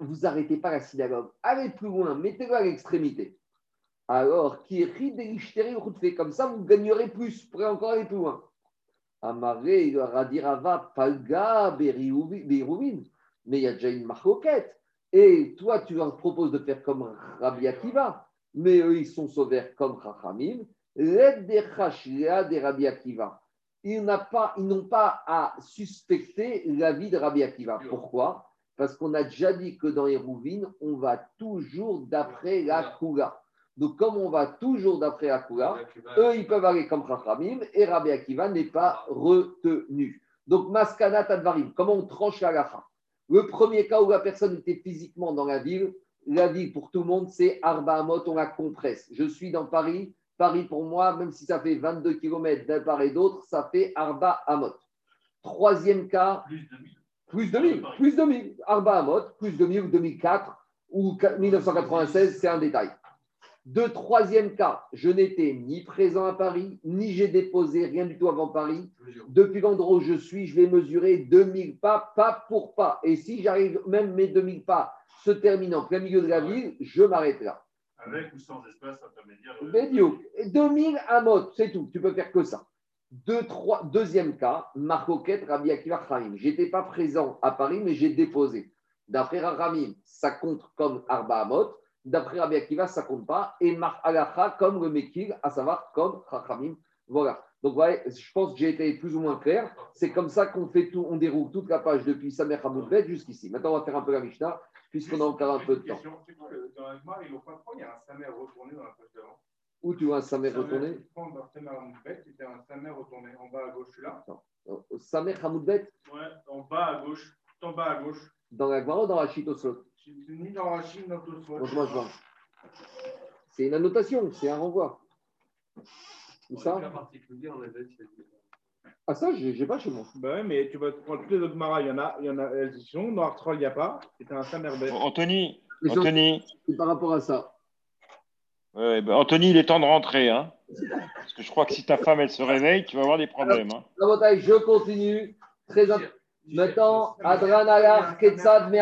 vous arrêtez pas la synagogue, allez plus loin, mettez-le à l'extrémité. Alors, qui fait comme ça, vous gagnerez plus, vous pourrez encore aller plus loin. Amaré, il leur a dit, Rava, Palga, mais il y a déjà une marcoquette. Et toi, tu leur proposes de faire comme Rabbi Akiva, mais eux, ils sont sauvés comme Chachamim. L'aide des des Rabbi Akiva. Ils n'ont pas, pas à suspecter l'avis de Rabbi Akiva. Pourquoi? Parce qu'on a déjà dit que dans les rouvines, on va toujours d'après la Kula. Donc, comme on va toujours d'après la Kula, eux, ils peuvent aller comme Chachamim et Rabbi Akiva n'est pas retenu. Donc, Maskana Tadvarim, comment on tranche la lacha le premier cas où la personne était physiquement dans la ville, la ville pour tout le monde, c'est Arba Amot, on la compresse. Je suis dans Paris. Paris pour moi, même si ça fait 22 km d'un part et d'autre, ça fait Arba Amot. Troisième cas. Plus de 1000. Plus de 1000. Arba Amot, plus de 1000 ou 2004 ou 1996, c'est un détail. De troisième cas, je n'étais ni présent à Paris, ni j'ai déposé rien du tout avant Paris. Depuis l'endroit où je suis, je vais mesurer 2000 pas, pas pour pas. Et si j'arrive, même mes 2000 pas se terminent en plein milieu de la ville, je m'arrête là. Avec ou sans espace intermédiaire 2000 à mode, c'est tout. Tu peux faire que ça. deuxième cas, Marcoquette, Rabbi Akiva Je J'étais pas présent à Paris, mais j'ai déposé. D'après Ramim, ça compte comme Arba Amot. D'après Rabbi Akiva, ça compte pas. Et Mar Alacha comme le Mekil, à savoir comme Chachamim. Voilà. Donc, je pense que j'ai été plus ou moins clair. C'est comme ça qu'on fait tout, on déroule toute la page depuis Samer Hamoudbet jusqu'ici. Maintenant, on va faire un peu la Mishnah, puisqu'on a encore un peu de temps. Dans l'Agma, il y a un Samer retourné dans la page d'avant. Où tu vois un Samer retourné? C'était un Samer retourné. En bas à gauche, là. Samer Hamoudbet? Ouais, en bas à gauche. Tout en bas à gauche. Dans la Gemara ou dans la Chitosot Ni dans la Chine, ni dans tout Donc, moi, je vois. C'est une annotation, c'est un renvoi. Où ça Ah, ça, je n'ai pas chez moi. Bah ouais, mais tu vas prendre toutes les autres maras, il y en a, il y en a, elles y sont. Dans Artrol, il n'y a pas. Et t'as un Samerbet. Bon, Anthony, Anthony, C'est par rapport à ça. ouais, bah, Anthony, il est temps de rentrer. Hein, parce que je crois que si ta femme, elle se réveille, tu vas avoir des problèmes. Hein. Rabotai, je continue. Très int- Maintenant, Adran Alar Ketzad.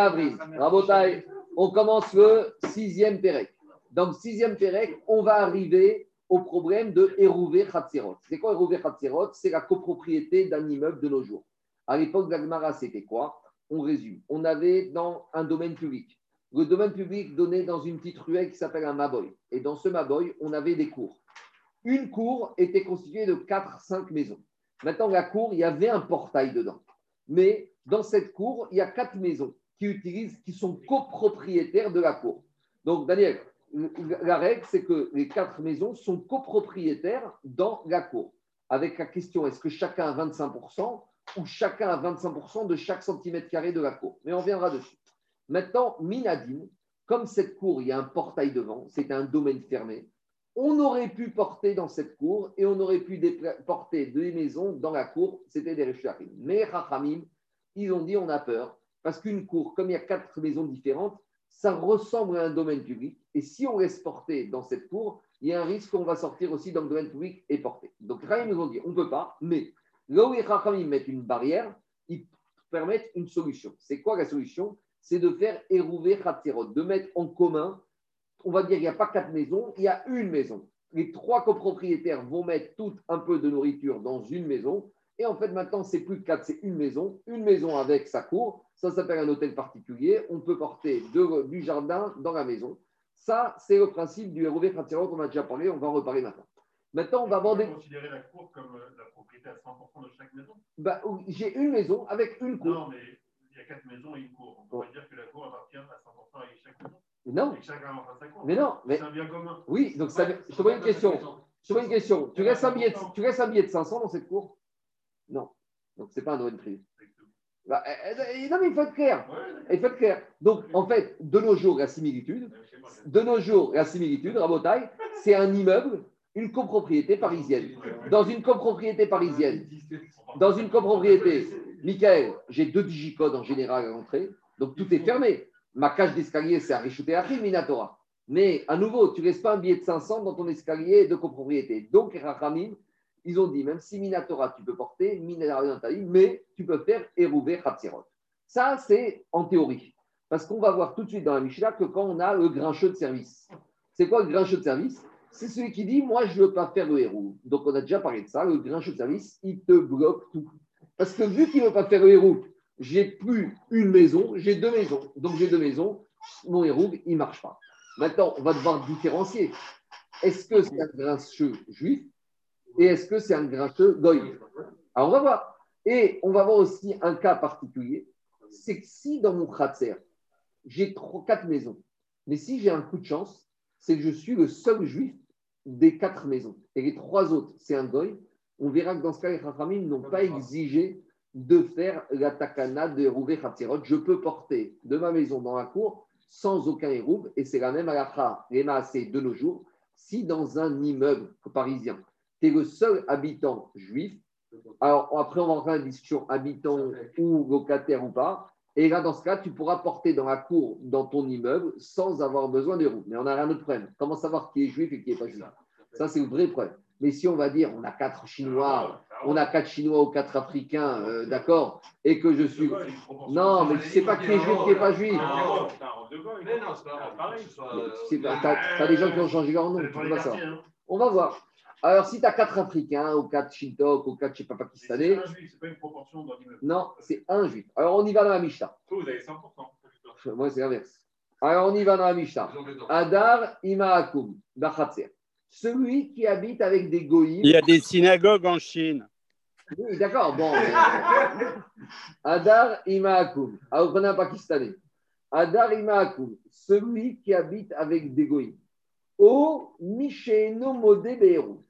Rabotai, on commence le sixième Pérec. Le sixième Pérec, on va arriver au problème de Hérouvé Khatzerot. C'est quoi Hérouvé Khatzerot C'est la copropriété d'un immeuble de nos jours. À l'époque d'Agmara, c'était quoi On résume. On avait dans un domaine public. Le domaine public donné dans une petite ruelle qui s'appelle un Maboy. Et dans ce Maboy, on avait des cours. Une cour était constituée de 4-5 maisons. Maintenant, la cour, il y avait un portail dedans. Mais dans cette cour, il y a quatre maisons qui utilisent, qui sont copropriétaires de la cour. Donc, Daniel, la règle, c'est que les quatre maisons sont copropriétaires dans la cour. Avec la question, est-ce que chacun a 25% ou chacun a 25% de chaque centimètre carré de la cour? Mais on reviendra dessus. Maintenant, Minadim, comme cette cour, il y a un portail devant, c'est un domaine fermé, on aurait pu porter dans cette cour et on aurait pu porter des maisons dans la cour, c'était des Réchachim. Mais Rachamim, ils ont dit on a peur, parce qu'une cour, comme il y a quatre maisons différentes, ça ressemble à un domaine public. Et si on laisse porter dans cette cour, il y a un risque qu'on va sortir aussi dans le domaine public et porter. Donc, Rahim nous ont dit on ne peut pas, mais là où les Rachamim une barrière, ils permettent une solution. C'est quoi la solution? C'est de faire érouver Khatzerot, de mettre en commun on va dire qu'il n'y a pas quatre maisons, il y a une maison. Les trois copropriétaires vont mettre tout un peu de nourriture dans une maison. Et en fait, maintenant, c'est plus quatre, c'est une maison. Une maison avec sa cour. Ça s'appelle un hôtel particulier. On peut porter de- du jardin dans la maison. Ça, c'est le principe du Hérouvé Khatzerot qu'on a déjà parlé. On va en reparler maintenant. Maintenant, on va aborder. considérer la cour comme euh, la propriété à 100% de chaque maison? Bah, J'ai une maison avec une cour. Non, mais il y a quatre maisons et une cour. On pas dire que la cour appartient à 100% à chaque maison. Non, mais non. Mais C'est un bien commun. oui, donc ça, je te pose une question. Je te pose une question. Tu laisses un billet de, tu laisses un billet de 500 dans cette cour? Non. Donc, ce n'est pas un domaine privé. Bah, euh, euh, non, mais il faut être clair. Ouais, Il faut être clair. Donc, en fait, de nos jours, la similitude, de nos jours, la similitude, Rabotaille, c'est un immeuble, une copropriété parisienne. Dans une copropriété parisienne, dans une copropriété, Michael, j'ai deux digicodes en général à l'entrée, donc tout est fermé. Ma cage d'escalier, c'est à Richoté Achim, Minatora. Mais à nouveau, tu ne laisses pas un billet de 500 dans ton escalier de copropriété. Donc, Rachamim, ils ont dit, même si Minatora, tu peux porter, Minatora mais tu peux faire Hérouvé Khatzirot. Ça, c'est en théorie. Parce qu'on va voir tout de suite dans la Mishnah que quand on a le grincheux de service. C'est quoi le grincheux de service? C'est celui qui dit, moi, je ne veux pas faire le héros. Donc, on a déjà parlé de ça. Le grincheux de service, il te bloque tout. Parce que vu qu'il ne veut pas faire le héros, j'ai plus une maison, j'ai deux maisons. Donc, j'ai deux maisons. Mon héros, il ne marche pas. Maintenant, on va devoir différencier. Est-ce que c'est un grincheux juif et est-ce que c'est un grincheux goy Alors, on va voir. Et on va voir aussi un cas particulier. C'est que si dans mon kratzer, j'ai quatre maisons, mais si j'ai un coup de chance, c'est que je suis le seul juif des quatre maisons. Et les trois autres, c'est un goy. On verra que dans ce cas, les Chachamim n'ont pas exigé de faire la takana de Rouvé Khatzirot. Je peux porter de ma maison dans la cour sans aucun hérouv. Et c'est la même les maasés de nos jours. Si dans un immeuble parisien, tu es le seul habitant juif, alors après on va rentrer dans la discussion habitant ou locataire ou pas. Et là, dans ce cas, tu pourras porter dans la cour, dans ton immeuble, sans avoir besoin de hérouv. Mais on a un autre problème. Comment savoir qui est juif et qui n'est pas juif? Ça, c'est le vrai problème. Mais si on va dire, on a quatre Chinois, on a quatre Chinois ou quatre Africains, euh, d'accord, et que je suis. Non, mais tu sais pas qui est juif, qui n'est pas juif. Mais non, c'est pas pareil. Tu as, des gens qui ont changé leur nom, tu peux pas savoir. On va voir. Alors, si tu as quatre Africains, ou quatre Shintok, ou quatre, je sais pas, Pakistanais, C'est un juif, c'est pas une proportion dans l'immeuble. non, c'est un juif. Alors, on y va dans la Mishnah. Vous avez 100%. Moi, c'est l'inverse. Alors, on y va dans la Mishnah. Adar Imaakum, Bachatzer. Celui qui habite avec des goïms. Il y a des synagogues en Chine. Oui, d'accord, bon. Adar Imaakum. Alors, prenez un Pakistanais. Adar Imaakum. Celui qui habite avec des goïms. O Misheno Modé Be'erou.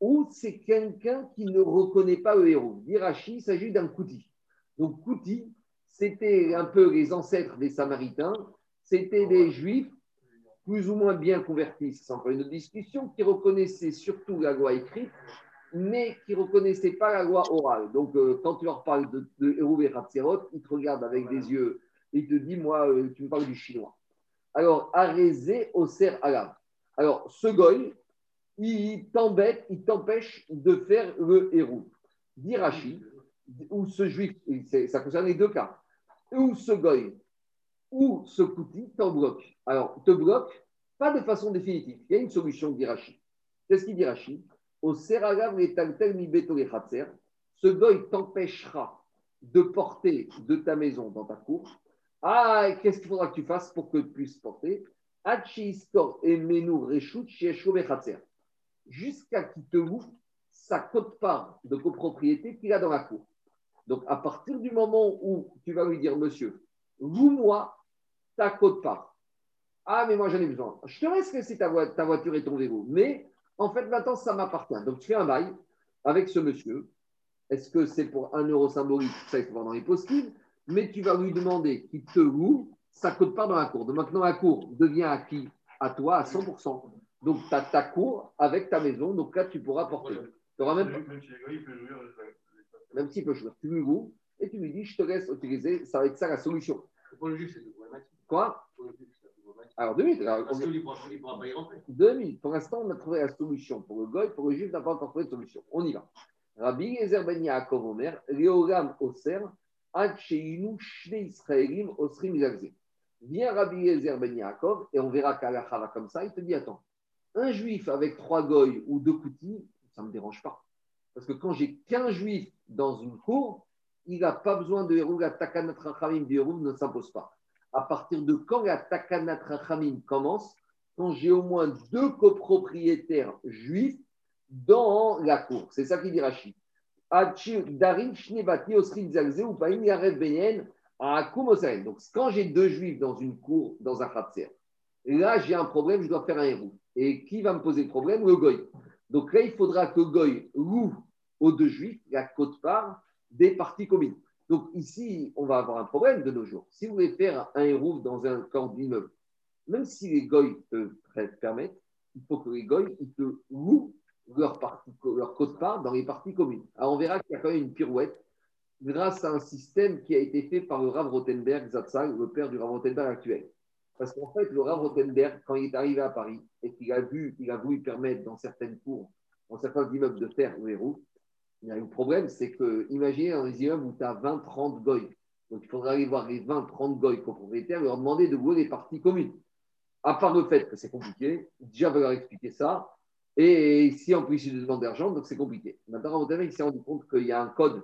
Ou c'est quelqu'un qui ne reconnaît pas le héros. Dirachi, il s'agit d'un kouti. Donc, kouti, c'était un peu les ancêtres des Samaritains, c'était des Juifs plus ou moins bien convertis, c'est encore une autre discussion, qui reconnaissaient surtout la loi écrite, mais qui ne reconnaissaient pas la loi orale. Donc, euh, quand tu leur parles de, de Hérouv et Hatzerot, ils te regardent avec des yeux et ils te disent, moi, euh, tu me parles du chinois. Alors, Arézé, Oser, Alav. Alors, ce il t'embête, il t'empêche de faire le Hérouv. Dirachi, ou ce juif, ça concerne les deux cas, ou ce ou ce kouti t'en bloque. Alors, te bloque, pas de façon définitive. Il y a une solution, dit Rachid. Qu'est-ce qu'il dit Rachid Au seragav mi ce goy t'empêchera de porter de ta maison dans ta cour. Ah, qu'est-ce qu'il faudra que tu fasses pour que tu puisses porter? Jusqu'à qu'il te loue sa cote-part de copropriété qu'il a dans la cour. Donc, à partir du moment où tu vas lui dire, monsieur, loue-moi ta cote-part. Ah, mais moi j'en ai besoin. Je te laisse laisser ta, voiture et ton vélo. Mais en fait, maintenant, ça m'appartient. Donc, tu fais un bail avec ce monsieur. Est-ce que c'est pour un euro symbolique? Ça, il faut voir dans les possibles. Mais tu vas lui demander qu'il te loue ça ne coûte pas dans la cour. Donc maintenant, la cour devient à qui? À toi, à 100%. Donc, tu as ta cour avec ta maison. Donc là, tu pourras porter. même, même, même s'il peut jouer. Tu lui loues et tu lui dis, je te laisse utiliser. Ça va être ça la solution. Pour le c'est Quoi alors, deux minutes. Y rentrer. Deux minutes. Pour l'instant, on a trouvé la solution. Pour le goy, pour le juif, on n'a pas encore trouvé de solution. On y va. Rabbi Ezer Ben Yaakov Omer, Léoram Oser, Sheinu Shne Israelim Osrim Yagze. Viens Rabbi Ezer Ben Yaakov, et on verra qu'à la va comme ça, il te dit Attends, un juif avec trois goy ou deux coutis, ça ne me dérange pas. Parce que quand j'ai qu'un juif dans une cour, il n'a pas besoin de Héroug, Takanat Rachamim du ne s'impose pas à partir de quand la Takanat Rachamim commence Quand j'ai au moins deux copropriétaires juifs dans la cour. C'est ça qu'il dit Rachid. Donc, quand j'ai deux juifs dans une cour, dans un khatser, là, j'ai un problème, je dois faire un héros. Et qui va me poser le problème? Le goy. Donc là, il faudra que goy loue aux deux juifs la cote-part des parties communes. Donc ici, on va avoir un problème de nos jours. Si vous voulez faire un héros dans un camp d'immeuble, même si les goy te permettent, il faut que les goy ils te louent leur, partie, leur part dans les parties communes. Alors on verra qu'il y a quand même une pirouette grâce à un système qui a été fait par le Rav Rothenberg Zatzal, le père du Rav Rothenberg actuel. Parce qu'en fait, le Rav Rothenberg, quand il est arrivé à Paris et qu'il a vu, il a voulu permettre dans certaines cours, dans certains immeubles de faire le héros, un problème, c'est que, imaginez dans les immeubles où tu as 20, 30 goy. Donc, il faudra aller voir les 20, 30 goy copropriétaires et leur demander de louer les parties communes. À part le fait que c'est compliqué, déjà, va leur expliquer ça. Et si en plus, ils demandent d'argent, donc c'est compliqué. Maintenant, il s'est rendu compte qu'il y a un code,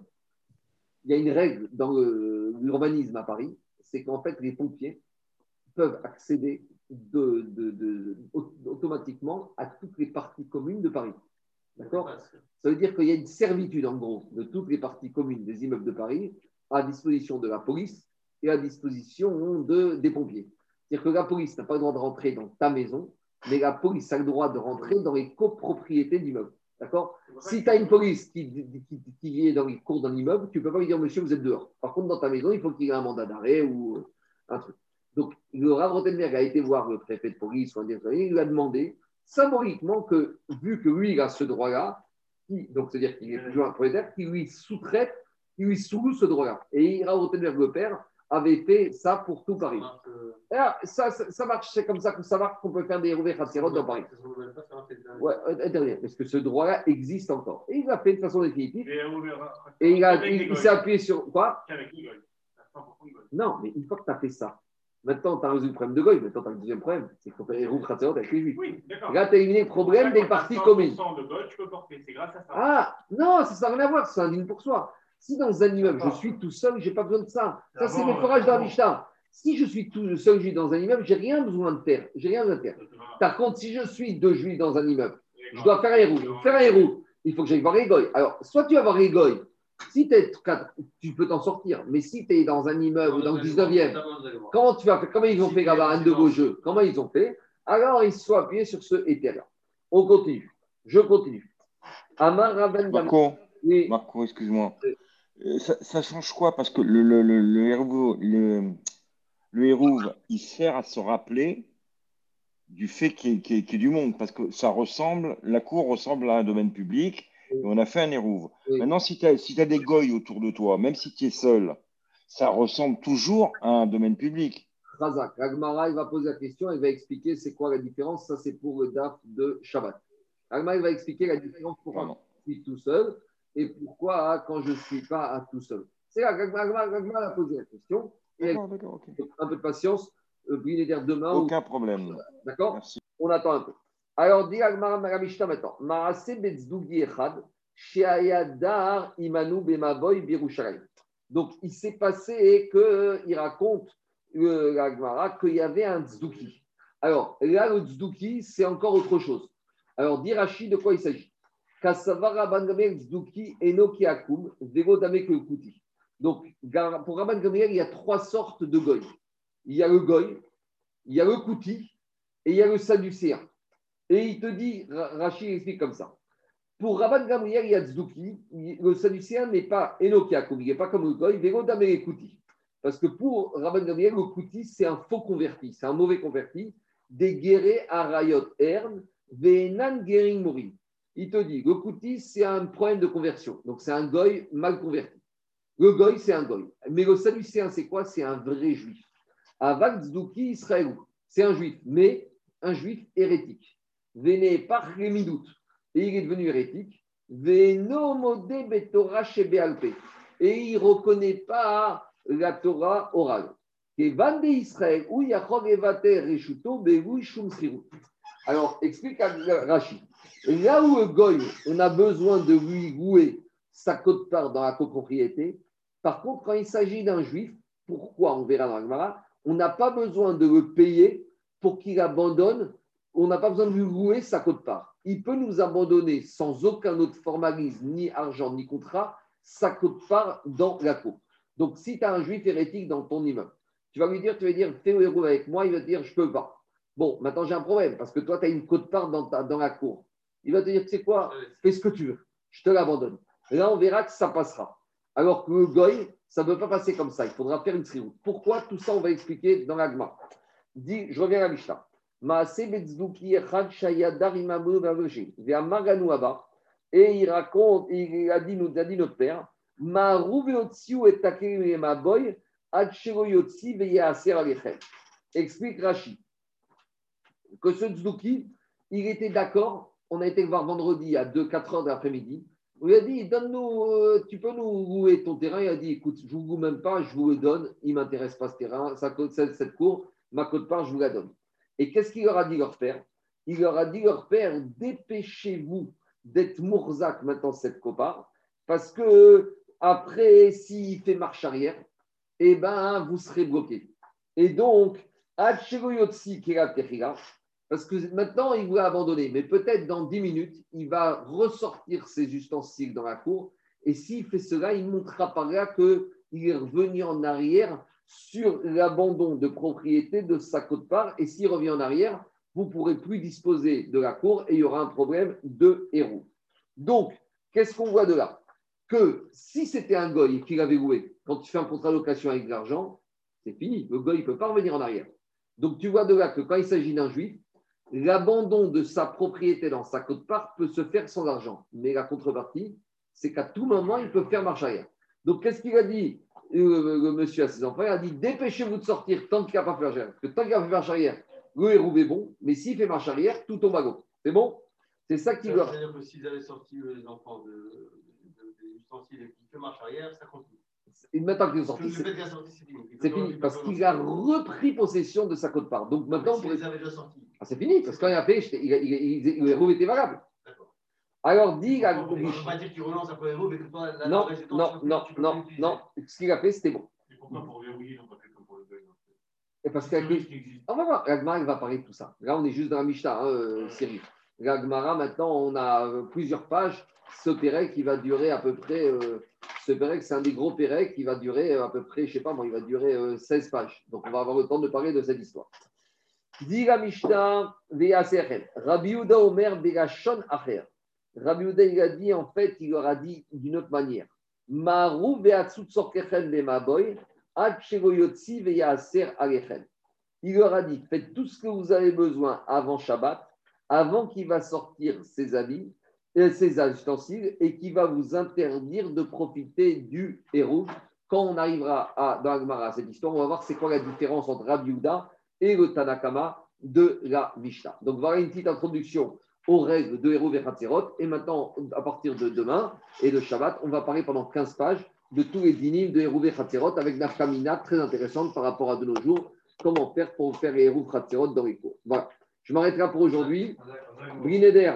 il y a une règle dans l'urbanisme à Paris, c'est qu'en fait, les pompiers peuvent accéder automatiquement à toutes les parties communes de Paris. D'accord? Ça veut dire qu'il y a une servitude, en gros, de toutes les parties communes des immeubles de Paris à disposition de la police et à disposition de, des pompiers. C'est-à-dire que la police n'a pas le droit de rentrer dans ta maison, mais la police a le droit de rentrer dans les copropriétés d'immeubles. D'accord? Si tu as une police qui, qui, dans les cours d'un immeuble, tu ne peux pas lui dire, monsieur, vous êtes dehors. Par contre, dans ta maison, il faut qu'il y ait un mandat d'arrêt ou euh, un truc. Donc, le Rav a été voir le préfet de police, ou un il lui a demandé symboliquement que, vu que lui, il a ce droit-là, donc c'est-à-dire qu'il est plus un propriétaire, qui lui sous-traite, qui lui sous ce droit-là. Et Ira Rottenberg, le père, avait fait ça pour tout Paris. Ah, ça, ça, marche, c'est comme ça que ça marche qu'on peut faire des Rouvet dans Paris. Ouais, euh, parce que ce droit-là existe encore. Et il l'a fait de façon définitive. Et il, a, il s'est appuyé sur quoi? Non, mais une fois que tu as fait ça, Maintenant, tu as résolu le problème de Goy. Maintenant, tu as le deuxième problème. C'est qu'on fait Hérouf Khatserot avec les Juifs. Oui, Là, tu as éliminé le problème des parties communes. de Goy, peux porter. C'est grâce à ça. Ah, non, ça n'a rien à voir. C'est un pour soi. Si dans un immeuble, je suis tout seul, je n'ai pas besoin de ça. Ça, c'est le forage dans la Si je suis tout seul juif dans un immeuble, j'ai rien besoin de terre. J'ai rien besoin de terre. Par contre, si je suis deux juifs dans un immeuble, je dois faire un héros. Faire un héros, il faut que j'aille voir les Goy. Alors, soit tu vas voir les Goy si tu es tu peux t'en sortir. Mais si tu es dans un immeuble dans le 19e, comment, tu vas, comment ils ont fait là-bas un de vos jeux? Comment ils ont fait? Alors, ils se sont appuyés sur ce éther On continue. Je continue. Marco, Marco excuse-moi. Euh, Ça, ça change quoi? Parce que le, le, le, le, hérouve, le, le hérouve, il sert à se rappeler du fait y, y qu'il y ait du monde. Parce que ça ressemble, la cour ressemble à un domaine public et on a fait un hérouve. Oui. Maintenant, si tu as, si des goyes autour de toi, même si tu es seul, ça ressemble toujours à un domaine public. Razak, Agmara, il va poser la question, il va expliquer c'est quoi la différence. Ça, c'est pour le DAF de Shabbat. Agmara, il va expliquer la différence pour Pardon. je suis tout seul et pourquoi hein, quand je ne suis pas à tout seul. C'est là, Agmara, Agmara- Agmara a posé la question. Et D'accord, d'accord, ok. un peu de patience, euh, demain. ou- Aucun problème. D'accord Merci. On attend un peu. Alors, dit Agmara Maramishta maintenant. Maase Betzdougi Echad, Sheayadar Imanu Bemaboy Birushalayim. Donc, il s'est passé qu'il raconte, euh, l'Agmara, qu'il y avait un Tzduki. Alors, là, le Tzduki, c'est encore autre chose. Alors, dit Rashi, de quoi il s'agit? Kasavara Bangamer Tzduki Enoki Akum, Kuti. Donc, pour Rabban Gamriel, il y a trois sortes de goy. Il y a le goy, il y a le Kuti, et il y a le Sadducéen. Et il te dit, Ra- Rachid explique comme ça. Pour Rabban Gamriel, il y a Tzduki. Il- Le Sadducéen n'est pas Enokiakum, il n'est pas comme le Goy, Vélo Damé Kuti. Parce que pour Rabban Gamriel, le Kuti, c'est un faux converti, c'est un mauvais converti. Des guérés à Rayot Ern, Venan Gering Morim. Il te dit, le c'est un problème de conversion. Donc c'est un Goy mal converti. Le Goy, c'est un Goy. Mais le Sadducéen, c'est quoi? C'est un vrai juif. Avak Tzduki Israël, c'est un juif, mais un juif hérétique. Véné par. Et il est devenu hérétique. Et il ne reconnaît pas la Torah orale. Et Israël, Yachog evater reshuto. Alors, explique à Rachid. Là où goy, on a besoin de lui louer sa cote-part dans la copropriété, par contre, quand il s'agit d'un juif, pourquoi On verra dans la on n'a pas besoin de le payer pour qu'il abandonne, on n'a pas besoin de lui louer sa cote-part. Il peut nous abandonner sans aucun autre formalisme, ni argent, ni contrat, sa cote-part dans la cour. Donc, si tu as un juif hérétique dans ton immeuble, tu vas lui dire, tu vas dire, fais héros avec moi, il va te dire, je peux pas. Bon, maintenant j'ai un problème, parce que toi, tu as une cote-part dans, ta- dans la cour. Il va te dire, tu sais quoi, fais ce que tu veux, je te l'abandonne. Là, on verra que ça passera. Alors que le goy, ça ne peut pas passer comme ça. Il faudra faire une triou. Pourquoi Tout ça, on va expliquer dans l'agma? Dis, je reviens à Mishnah. Et il raconte, il a dit, nous a dit notre père, Ma et ma boy. Explique Rashi que ce tzduki, il était d'accord. On a été voir vendredi à 2-4 heures de l'après-midi. On lui a dit, donne-nous, euh, tu peux nous louer ton terrain. Il a dit, écoute, je ne vous loue même pas, je vous le donne. Il ne m'intéresse pas ce terrain, ça cette cour, ma cote part, je vous la donne. Et qu'est-ce qu'il leur a dit leur père? Il leur a dit leur père, dépêchez-vous d'être Mourzak maintenant cette copart, parce que après, s'il fait marche arrière, eh ben, vous serez bloqué. Et donc, parce que maintenant, il voulait abandonner, mais peut-être dans 10 minutes, il va ressortir ses ustensiles dans la cour. Et s'il fait cela, il montrera par là qu'il est revenu en arrière sur l'abandon de propriété de sa cote-part. Et s'il revient en arrière, vous ne pourrez plus disposer de la cour et il y aura un problème de héros. Donc, qu'est-ce qu'on voit de là? Que si c'était un goy qui l'avait loué, quand tu fais un contrat de location avec de l'argent, c'est fini. Le goy ne peut pas revenir en arrière. Donc, tu vois de là que quand il s'agit d'un juif, l'abandon de sa propriété dans sa cote-part peut se faire sans argent. Mais la contrepartie, c'est qu'à tout moment, il peut faire marche arrière. Donc, qu'est-ce qu'il a dit? Euh, le monsieur à ses enfants Il a dit dépêchez-vous de sortir tant qu'il n'a pas fait marche arrière. Parce que tant qu'il a fait marche arrière, le héros est bon, mais s'il fait marche arrière, tout tombe à l'eau. C'est bon? C'est ça qui doit. C'est-à-dire que s'ils avaient sorti euh, les enfants de, de- des ustensiles et qu'ils fait marche arrière, ça continue. Et maintenant qu'il est Le sorti, c'est fini. C'est fini. pas- Parce qu'il pas a repris possession de sa cote-part. Donc maintenant, Mais pour- les avaient déjà sortis. Ah, c'est fini, parce que quand il a fait, il, il, il- il- le héros était valable. Alors, dit la On ne pas dire que tu relances après héros, mais que toi, la Non, temps, non, peux non, non, non. Ce qu'il a fait, c'était bon. Et pourquoi pour verrouiller, n'ont pas fait comme pour le deuil Et parce existe. On va voir, la elle va parler de tout ça. Là, on est juste dans la Mishnah, hein, euh, Cyril. La Gemara, maintenant, on a euh, plusieurs pages. Ce Pérec qui va durer à peu près. euh, ce Pérec, c'est un des gros Pérec qui va durer à peu près, je ne sais pas moi, il va durer euh, 16 pages. Donc, on va avoir le temps de parler de cette histoire. Dit la Mishnah. Rabbi Omer Begashon Acher. Rabbi Yehuda, il a dit, en fait, il leur a dit d'une autre manière. Il leur a dit faites tout ce que vous avez besoin avant Shabbat, avant qu'il va sortir ses habits, euh, ses ustensiles, et qui va vous interdire de profiter du héros. Quand on arrivera à, dans Agmara, cette histoire, on va voir c'est quoi la différence entre Rabbi Yehuda et le Tanakama de la Mishnah. Donc voilà une petite introduction aux règles de Héros Vechatzerot. Et maintenant, à partir de demain et de Shabbat, on va parler pendant 15 pages de tous les dynimes de Héros Vechatzerot avec une famina très intéressante par rapport à de nos jours. Comment faire pour faire les Héros Vechatzerot dans les cours. Voilà. Je m'arrêterai pour aujourd'hui. Brineder,